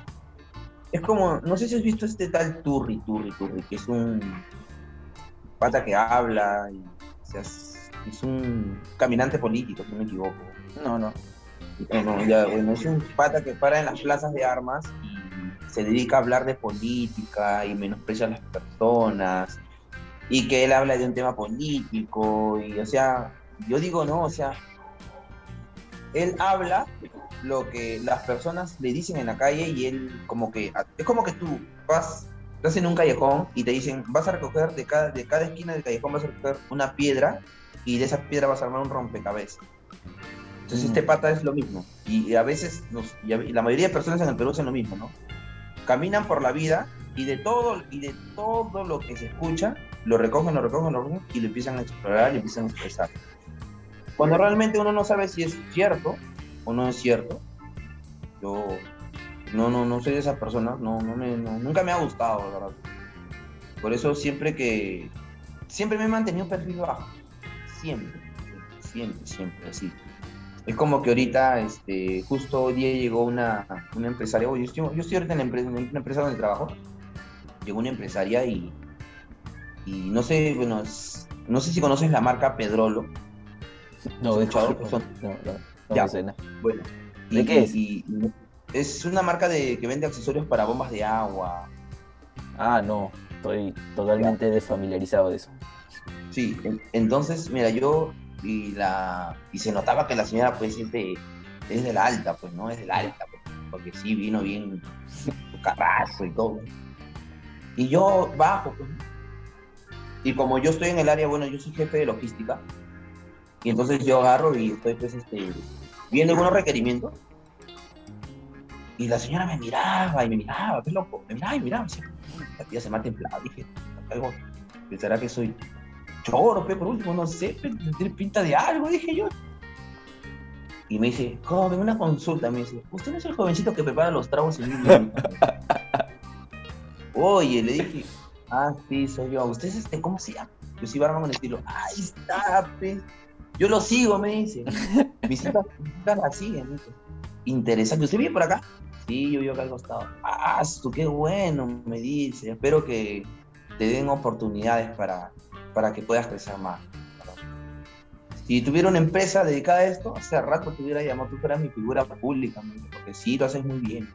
es como, no sé si has visto este tal Turri, Turri, Turri, que es un pata que habla y es un caminante político, si no me equivoco. No, no. bueno, es un pata que para en las plazas de armas y se dedica a hablar de política y menosprecia a las personas y que él habla de un tema político y, o sea, yo digo, no, o sea, él habla lo que las personas le dicen en la calle y él como que es como que tú vas estás en un callejón y te dicen vas a recoger de cada de cada esquina del callejón vas a recoger una piedra y de esa piedra vas a armar un rompecabezas entonces este mm. pata es lo mismo y, a veces y la mayoría de personas en el Perú hacen lo mismo no caminan por la vida y de todo y de todo lo que se escucha lo recogen lo recogen lo recogen y lo empiezan a explorar y empiezan a expresar cuando realmente uno no sabe si es cierto o no es cierto. Yo no, no, no soy de esas personas, no, no me, nunca me ha gustado, la verdad. Por eso siempre que, siempre me he mantenido un perfil bajo, siempre, siempre, siempre, así. Es como que ahorita, este, justo hoy día llegó una, una empresaria, yo estoy, yo estoy ahorita en la empresa, en una empresa donde trabajo, llegó una empresaria y, y no sé, bueno, no sé si conoces la marca Pedrolo. No, de hecho, no, no ya. Bueno. ¿De qué es? es una marca de, que vende accesorios para bombas de agua. Ah, no. Estoy totalmente desfamiliarizado de eso. Sí, entonces, mira, yo y la y se notaba que la señora pues siempre es de la alta, pues, ¿no? Es de la alta, pues, porque sí vino bien su carrazo y todo. Y yo bajo, pues. Y como yo estoy en el área, bueno, yo soy jefe de logística, y entonces yo agarro y estoy pues este viendo algunos requerimientos. Y la señora me miraba y me miraba, qué loco, me miraba y miraba. la tía se me ha templado. Dije, algo, pensará que soy choro, pe, por último, no sé, tiene pinta de algo, dije yo. Y me dice, joven, una consulta. Me dice, ¿usted no es el jovencito que prepara los tragos en un Oye, le dije, ah, sí, soy yo. ¿Usted es este, cómo se llama? Yo sí, Barman con estilo. Ahí está, pe. Yo lo sigo, me dice. Mis hijas, la siguen. Interesante. ¿Usted vive por acá? Sí, yo vivo acá al costado. Ah, qué bueno, me dice. Espero que te den oportunidades para, para que puedas crecer más. Si tuviera una empresa dedicada a esto, hace rato te hubiera llamado, tú fueras mi figura pública, porque sí, lo haces muy bien.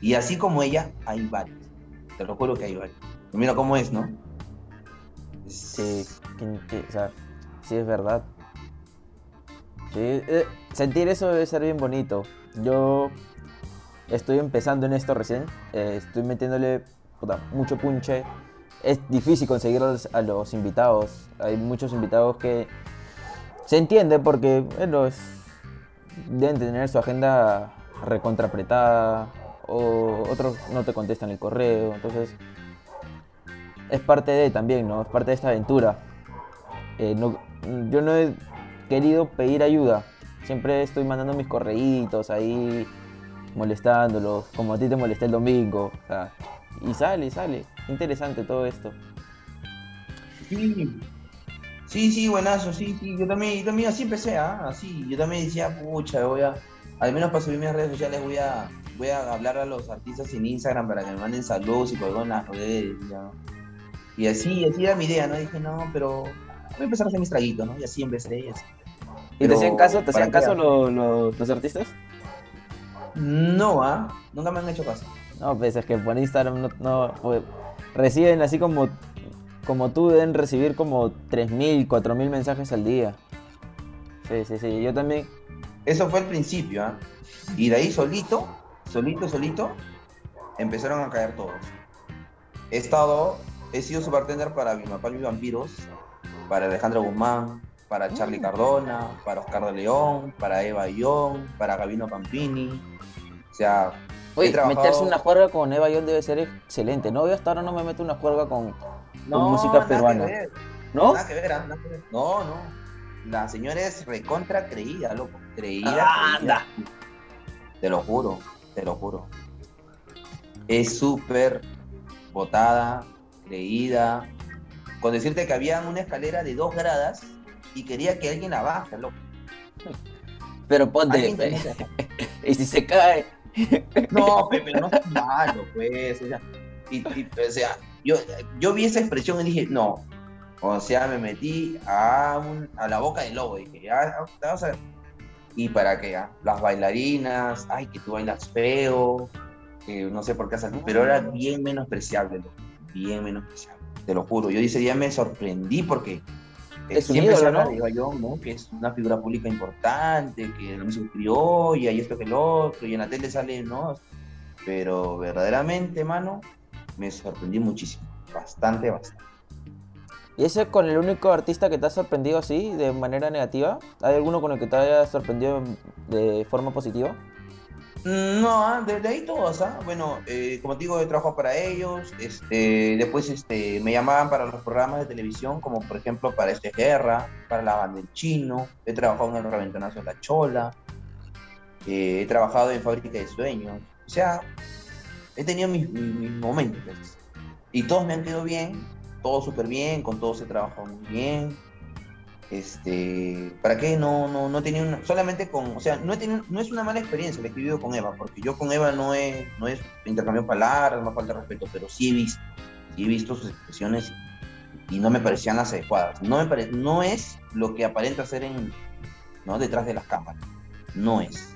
Y así como ella, hay varios. Te lo juro que hay varios. Mira cómo es, ¿no? Sí, o sea, sí es verdad. Eh, sentir eso debe ser bien bonito. Yo estoy empezando en esto recién. Eh, estoy metiéndole mucho punche. Es difícil conseguir a los, invitados. Hay muchos invitados que se entiende porque bueno, deben tener su agenda recontrapretada o otros no te contestan el correo. Entonces, es parte de también, ¿no? Es parte de esta aventura. Eh, yo no he querido pedir ayuda. Siempre estoy mandando mis correitos ahí, molestándolos, como a ti te molesté el domingo. Y sale, y sale. Interesante todo esto. Sí, sí, sí buenazo, sí, sí. Yo también, yo también así empecé, ¿ah? Así. Yo también decía, pucha, voy a, al menos para subir mis redes sociales voy a, voy a hablar a los artistas en Instagram para que me manden saludos y colgón las redes. Y así, así era mi idea, ¿no? Dije, no, pero voy a empezar a hacer mis traguitos, ¿no? Y así empecé. Y, así. ¿Y te hacían caso, te hacían caso los, artistas? No, ¿ah? Nunca me han hecho caso. No, pues es que por Instagram no, pues, reciben así como, como tú deben recibir como 3.000, 4.000 mensajes al día. Sí, sí, sí, yo también. Eso fue el principio, ¿ah? Y de ahí solito, solito, solito, empezaron a caer todos. He estado he sido su bartender para Vimapal y Vampiros, para Alejandro Guzmán, para Charlie mm. Cardona, para Oscar de León, para Eva Young, para Gabino Pampini. O sea, Oye, meterse una juerga con Eva Young debe ser excelente. No, yo hasta ahora no me meto una juerga con, música peruana. ¿No? Nada que ver, nada que ver. No, no. La señora es recontra creída, loco. Creída. anda. Te lo juro, te lo juro. Es súper votada, creída, con decirte que había una escalera de dos gradas y quería que alguien la baje, loco. Pero ponte, y si se cae. No, Pepe, no es malo, pues. O sea, y, o sea yo, yo vi esa expresión y dije, no. O sea, me metí a, a la boca del lobo. Dije, ya, vamos a ver. ¿Y para qué? Ah? Las bailarinas, ay, que tú bailas feo, que no sé por qué haces, pero era bien menospreciable, bien menospreciable, te lo juro. Yo ese día me sorprendí porque es siempre se habla yo, ¿no? que es una figura pública importante, que la música criolla y esto que el otro, y en la tele sale, ¿no? Pero verdaderamente, mano, me sorprendí muchísimo, bastante, bastante. ¿Y ese con el único artista que te ha sorprendido así, de manera negativa? ¿Hay alguno con el que te haya sorprendido de forma positiva? No, ah, desde ahí todos, ¿ah? Bueno, eh, como te digo, he trabajado para ellos, este, después este, me llamaban para los programas de televisión, como por ejemplo para Este Guerra, para La Banda del Chino, he trabajado en el Reventonazo de la Chola, eh, he trabajado en Fábrica de Sueños, o sea, he tenido mis, mis momentos, y todos me han quedado bien, todo súper bien, con todos he trabajado muy bien, este, ¿para qué? No, no, no tenía una, solamente con, o sea, no, he no es una mala experiencia la que he vivido con Eva, porque yo con Eva no he, no es intercambio palabras, no falta respeto, pero sí he visto, sí he visto sus expresiones y, no me parecían las adecuadas. No, me no es lo que aparenta ser en, ¿no? detrás de las cámaras. No es,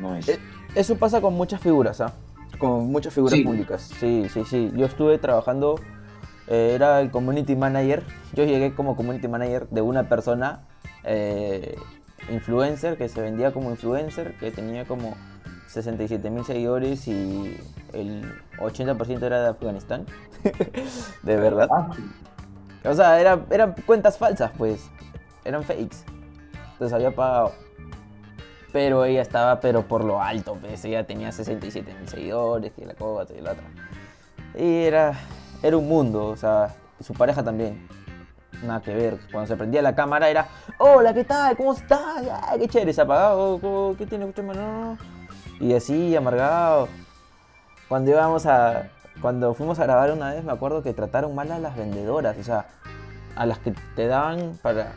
no es. Eh, eso pasa con muchas figuras, ¿ah? Con muchas figuras públicas. Sí, sí, sí. Yo estuve trabajando eh, era el community manager. Yo llegué como community manager de una persona eh, influencer que se vendía como influencer, que tenía como 67 mil seguidores y el 80% era de Afganistán. de verdad. O sea, era, eran cuentas falsas, pues. Eran fakes. Entonces había pagado. Pero ella estaba, pero por lo alto, pues. Ella tenía 67 mil seguidores, y la cosa y la otra. Y era, era un mundo, o sea, su pareja también. Nada que ver. Cuando se prendía la cámara era, hola, ¿qué tal? ¿Cómo estás? qué chévere, se apagado. ¿Qué tiene? No. Y así, amargado. Cuando íbamos a. Cuando fuimos a grabar una vez, me acuerdo que trataron mal a las vendedoras, o sea, a las que te daban para.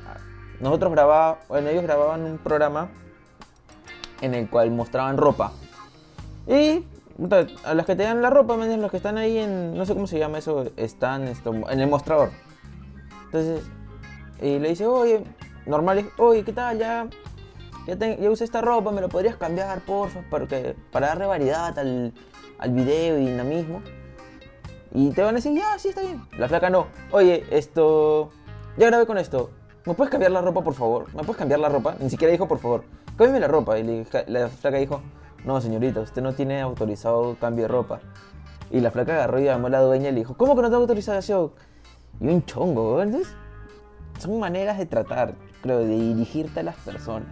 Nosotros grabábamos, bueno, ellos grababan un programa en el cual mostraban ropa. Y a las que te dan la ropa, menos los que están ahí en, no sé cómo se llama eso, están esto, en el mostrador. Entonces, y le dice, oye, normal, oye, ¿qué tal? Ya, ya, usé esta ropa, ¿me lo podrías cambiar, porfa? Porque, para darle variedad al, al video y dinamismo. Y te van a decir, ya, sí, está bien. La flaca no. Oye, esto, ya grabé con esto. ¿Me puedes cambiar la ropa, por favor? ¿Me puedes cambiar la ropa? Ni siquiera dijo, por favor. Cámbiame la ropa. Y la flaca dijo, no señorita, usted no tiene autorizado cambio de ropa. Y la flaca agarró y llamó a la dueña y le dijo, ¿cómo que no tengo autorización? Y un chongo, Entonces, son maneras de tratar, creo, de dirigirte a las personas.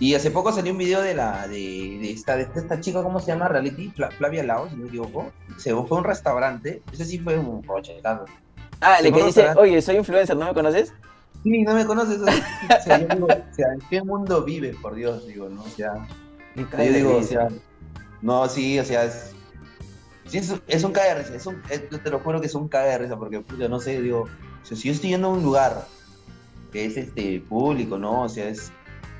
Y hace poco salió un video de la de, de esta, de esta chica, ¿cómo se llama? Reality, Fla- Flavia Lao, si no me equivoco. Se fue a un restaurante, ese sí fue un roche, claro. Ah, le que dice, oye, soy influencer, ¿no me conoces? Sí, no me conoces. O sea, yo digo, o sea, ¿en qué mundo vives, por Dios? Digo, ¿no? O sea, Me yo cae de digo, o sea, no, sí, o sea, es, sí, es, es un caga de risa, es un, es- yo te lo juro que es un caga de risa, porque, puta, no sé, digo, o sea, si yo estoy yendo a un lugar que es este público, ¿no? O sea, es,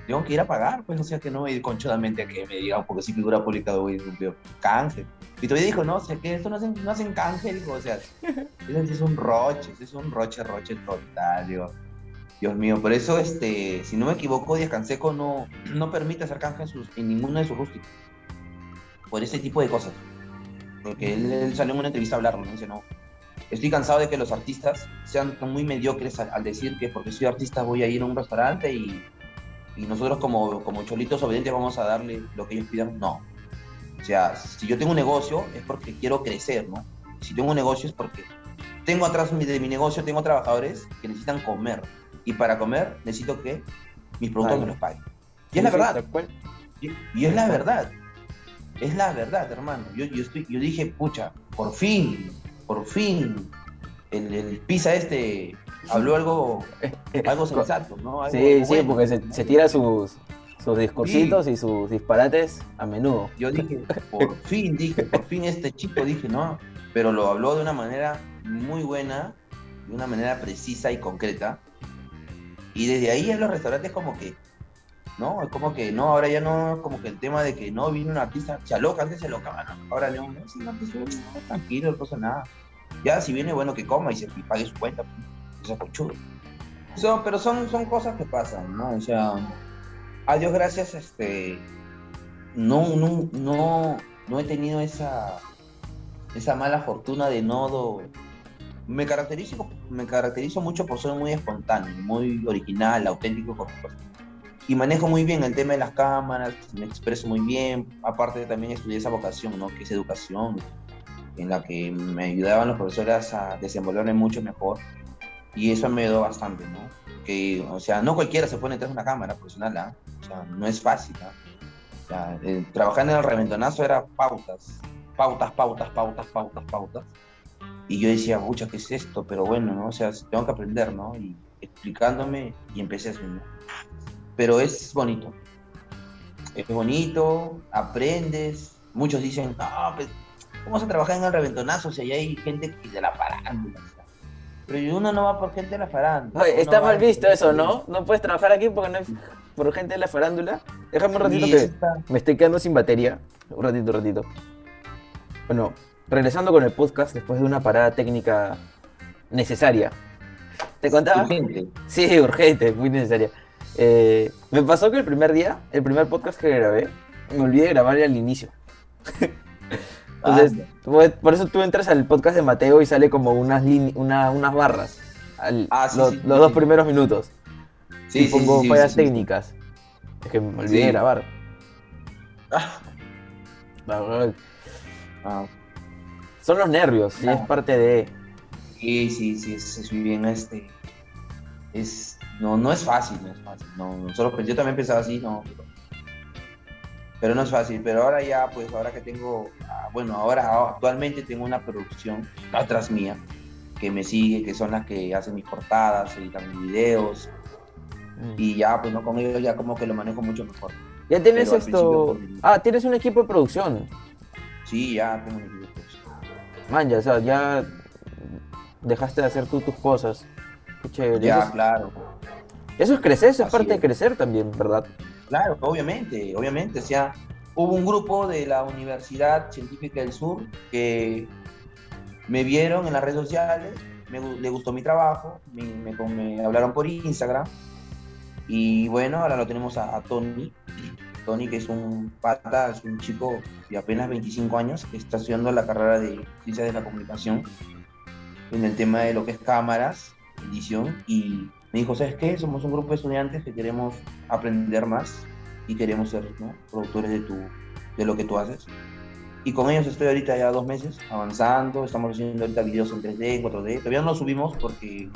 tengo que ir a pagar, pues, o sea, que no voy a ir conchodamente a que me digan, porque si figura pública voy a canje. Y todavía dijo, no, o sea, que esto no hacen, no hacen canje, digo, o sea, es un roche, es un roche, roche total, digo. Dios mío, por eso, este, si no me equivoco, Díaz Canseco no, no permite hacer canje en, sus- en ninguno de sus rústicos. Por ese tipo de cosas. Porque él, salió en una entrevista a hablarlo, ¿no? Dice, no, estoy cansado de que los artistas sean muy mediocres al, al decir que porque soy artista voy a ir a un restaurante y, y nosotros como, como cholitos obedientes vamos a darle lo que ellos pidan. No. O sea, si yo tengo un negocio es porque quiero crecer, ¿no? Si tengo un negocio es porque tengo atrás de mi negocio, tengo trabajadores que necesitan comer. Y para comer necesito que mis productos me los paguen. Y es la verdad. Y, y es la verdad. Es la verdad, hermano. Yo, yo, estoy, yo dije, pucha, por fin, por fin, el, el pizza este habló algo, algo sensato, ¿no? Algo- Sí, sí, porque se, se tira sus, sus discursitos y sus disparates a menudo. Yo dije, por fin, dije, por fin este chico, dije, no, pero lo habló de una manera muy buena, de una manera precisa y concreta. Y desde ahí en los restaurantes como que, no, es como que, no, ahora ya no, como que el tema de que no vino un artista, se aloca, antes se alocaba, no, ahora no, no, no, pues, no, tranquilo, no pasa nada. Ya, si viene, bueno, que coma y se pague su cuenta, pues, eso es conchudo. So, pero son, son cosas que pasan, ¿no? O sea, a Dios gracias, este, no, no, no, no he tenido esa, esa mala fortuna de no do- me caracterizo, mucho por ser muy espontáneo, muy original, auténtico. Y manejo muy bien el tema de las cámaras, me expreso muy bien. Aparte también estudié esa vocación, ¿no? Que es educación, en la que me ayudaban los profesores a desenvolverme mucho mejor. Y eso me ayudó bastante, ¿no? Que, o sea, no cualquiera se pone detrás de una cámara profesional, ¿ah? O sea, no es fácil, ¿ah? O sea, eh, trabajar en el reventonazo era pautas, pautas, pautas, pautas, pautas, pautas. Y yo decía, pucha, ¿qué es esto? Pero bueno, ¿no? O sea, tengo que aprender, ¿no? Y explicándome y empecé así, ¿no? Pero es bonito. Es bonito, aprendes. Muchos dicen, no, pues, ¿cómo vas a trabajar en el reventonazo si ahí hay gente que de la farándula? O sea, Pero uno no va por gente de la farándula. Oye, está mal visto eso, ¿no? No puedes trabajar aquí porque no hay por gente de la farándula. Déjame un ratito Sí, que está- me estoy quedando sin batería. Un ratito, un ratito. Bueno, regresando con el podcast después de una parada técnica necesaria. ¿Te contaba? Urgente. Sí, urgente, muy necesaria. Eh, me pasó que el primer día, el primer podcast que grabé, me olvidé de grabar al inicio. Entonces, Anda. por por eso tú entras al podcast de Mateo y sale como unas, una- unas barras. al- Ah, sí, lo- sí, los sí, dos primeros minutos. Sí, y pongo fallas técnicas. Es que me olvidé de grabar. Ah, ah, Son los nervios, y es Ah. parte de. Sí, sí, sí, es, es muy bien, este, es, no, no es fácil, no es fácil, no, nosotros, pues, yo también pensaba así, no, pero, pero no es fácil, pero ahora ya, pues, ahora que tengo, ah, bueno, ahora actualmente tengo una producción atrás mía, que me sigue, que son las que hacen mis portadas, editan mis videos, y ya, pues, no, con ellos ya como que lo manejo mucho mejor, Ya tienes pero esto. principio- Ah, tienes un equipo de producción. sí, ya tengo un equipo de producción. Man, ya, o sea, ya dejaste de hacer tú tus cosas. Qué chévere. ya, eso, es, claro, eso es crecer, eso es Así parte de crecer también, ¿verdad? Claro, obviamente, obviamente. O sea, hubo un grupo de la Universidad Científica del Sur que me vieron en las redes sociales, me, le gustó mi trabajo, me, me- me hablaron por Instagram y bueno, ahora lo tenemos a, a Tony. Tony, que es un pata, es un chico de apenas 25 años que está estudiando la carrera de Ciencias de la Comunicación en el tema de lo que es cámaras, edición y me dijo, ¿sabes qué? Somos un grupo de estudiantes que queremos aprender más y queremos ser ¿no? productores de, tu, de lo que tú haces. Y con ellos estoy ahorita ya dos meses avanzando, estamos haciendo ahorita videos en 3D, 4D. Todavía no los subimos porque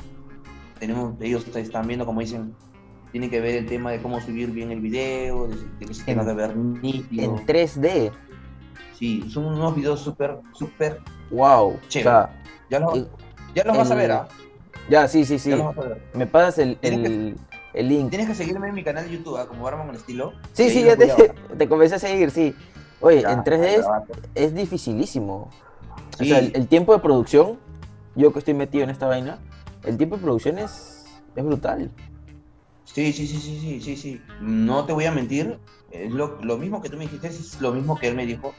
tenemos, ellos están viendo, como dicen, tiene que ver el tema de cómo subir bien el video, de, de que se tenga que ver nítido. En 3D. Sí, son unos videos súper, súper Wow. O Chévere. sea, Ya los, el- ya los vas a ver, ¿ah? ya, sí, sí, sí. Ya los vas a ver. Me pasas el, el, el link. Tienes que seguirme en mi canal de YouTube, ¿ah? como Barman con estilo. Sí, sí, ya te, te comencé a seguir, sí. Oye, Ya, en 3D es, es dificilísimo. O sea, el, el tiempo de producción, yo que estoy metido en esta vaina, el tiempo de producción es, es brutal. Sí, sí, sí, sí, sí, sí, sí. No te voy a mentir, es lo, lo mismo que tú me dijiste, es lo mismo que él me dijo.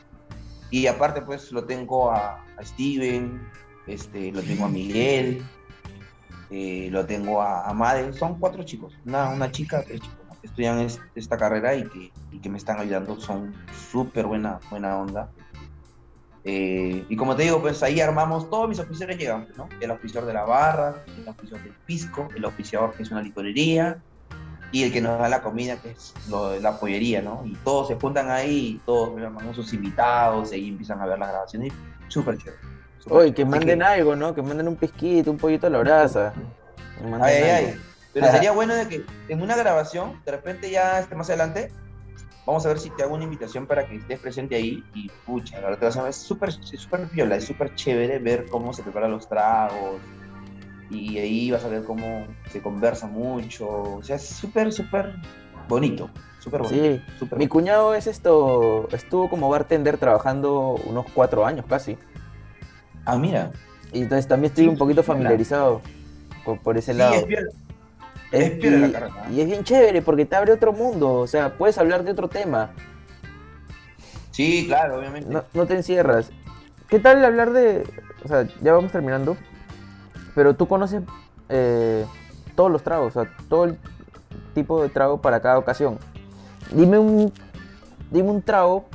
Y aparte, pues, lo tengo a, Steven, este, lo tengo a Miguel, eh, lo tengo a, a. Son cuatro chicos, una, una chica, tres chicos, que estudian es- esta carrera y que, y que me están ayudando. Son súper buena, buena onda. Eh, y como te digo, pues ahí armamos, todos mis oficiadores llegan, ¿no? El oficiador de la barra, el oficiador del pisco, el oficiador que es una licorería, y el que nos da la comida, que es lo la pollería, ¿no? Y todos se juntan ahí, y todos me llaman sus invitados, y ahí empiezan a ver las grabaciones, súper chévere. Oye, que manden algo, ¿no? Que manden un pisquito, un pollito a la brasa. Ay, ay, ay. Pero sería bueno de que en una grabación, de repente ya este, más adelante, vamos a ver si te hago una invitación para que estés presente ahí y pucha, la verdad es súper, súper viola, es súper chévere ver cómo se preparan los tragos y ahí vas a ver cómo se conversa mucho, o sea, es súper, súper bonito, súper bonito. Sí, súper mi cuñado es esto, estuvo como bartender trabajando unos cuatro años casi. Ah, mira, Y entonces también estoy Sí, un poquito familiarizado con- por ese sí, lado. es viola. es y, piola la carrera, y es bien chévere porque te abre otro mundo, o sea, puedes hablar de otro tema, Sí, claro, obviamente. no, no te encierras. ¿Qué tal hablar de, o sea, ya vamos terminando, pero tú conoces eh, todos los tragos, o sea, todo el tipo de trago para cada ocasión. Dime un, dime un trago,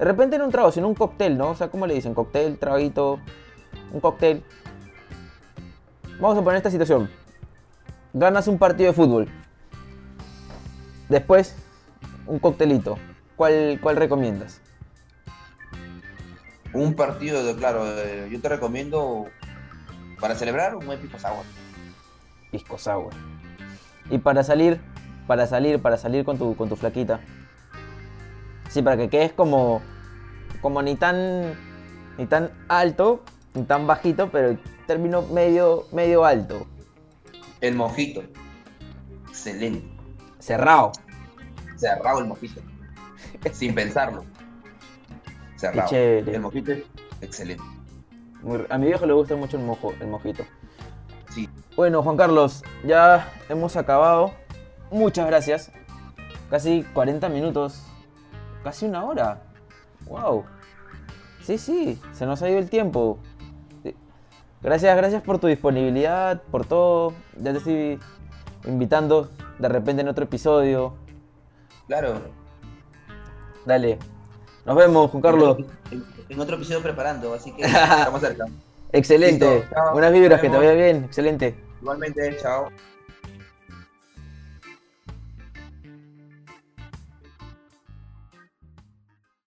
de repente no un trago, sino un cóctel, ¿no? O sea, ¿cómo le dicen? Cóctel, traguito, un cóctel. Vamos a poner esta situación. Ganas un partido de fútbol. Después, un coctelito. ¿Cuál, cuál recomiendas? Un partido, claro, eh, yo te recomiendo para celebrar un buen pisco sour. Pisco sour. Y para salir, para salir, para salir con tu, con tu flaquita. Sí, para que quedes como, como ni tan, ni tan alto, ni tan bajito, pero término medio, medio alto. El mojito. Excelente. Cerrado. Cerrado el mojito. Sin pensarlo. Cerrado. El mojito excelente. Muy- a mi viejo le gusta mucho el, mojo, el mojito. Sí. Bueno, Juan Carlos, ya hemos acabado. Muchas gracias. Casi 40 minutos. Casi una hora. Wow. Sí, sí, se nos ha ido el tiempo. Sí. Gracias, gracias por tu disponibilidad, por todo. Ya te estoy invitando de repente en otro episodio. Claro. Dale. Nos vemos, Juan Carlos. En, otro episodio preparando, así que estamos cerca. Excelente. Listo. Buenas vibras, que te vaya bien. Excelente. Igualmente, chao.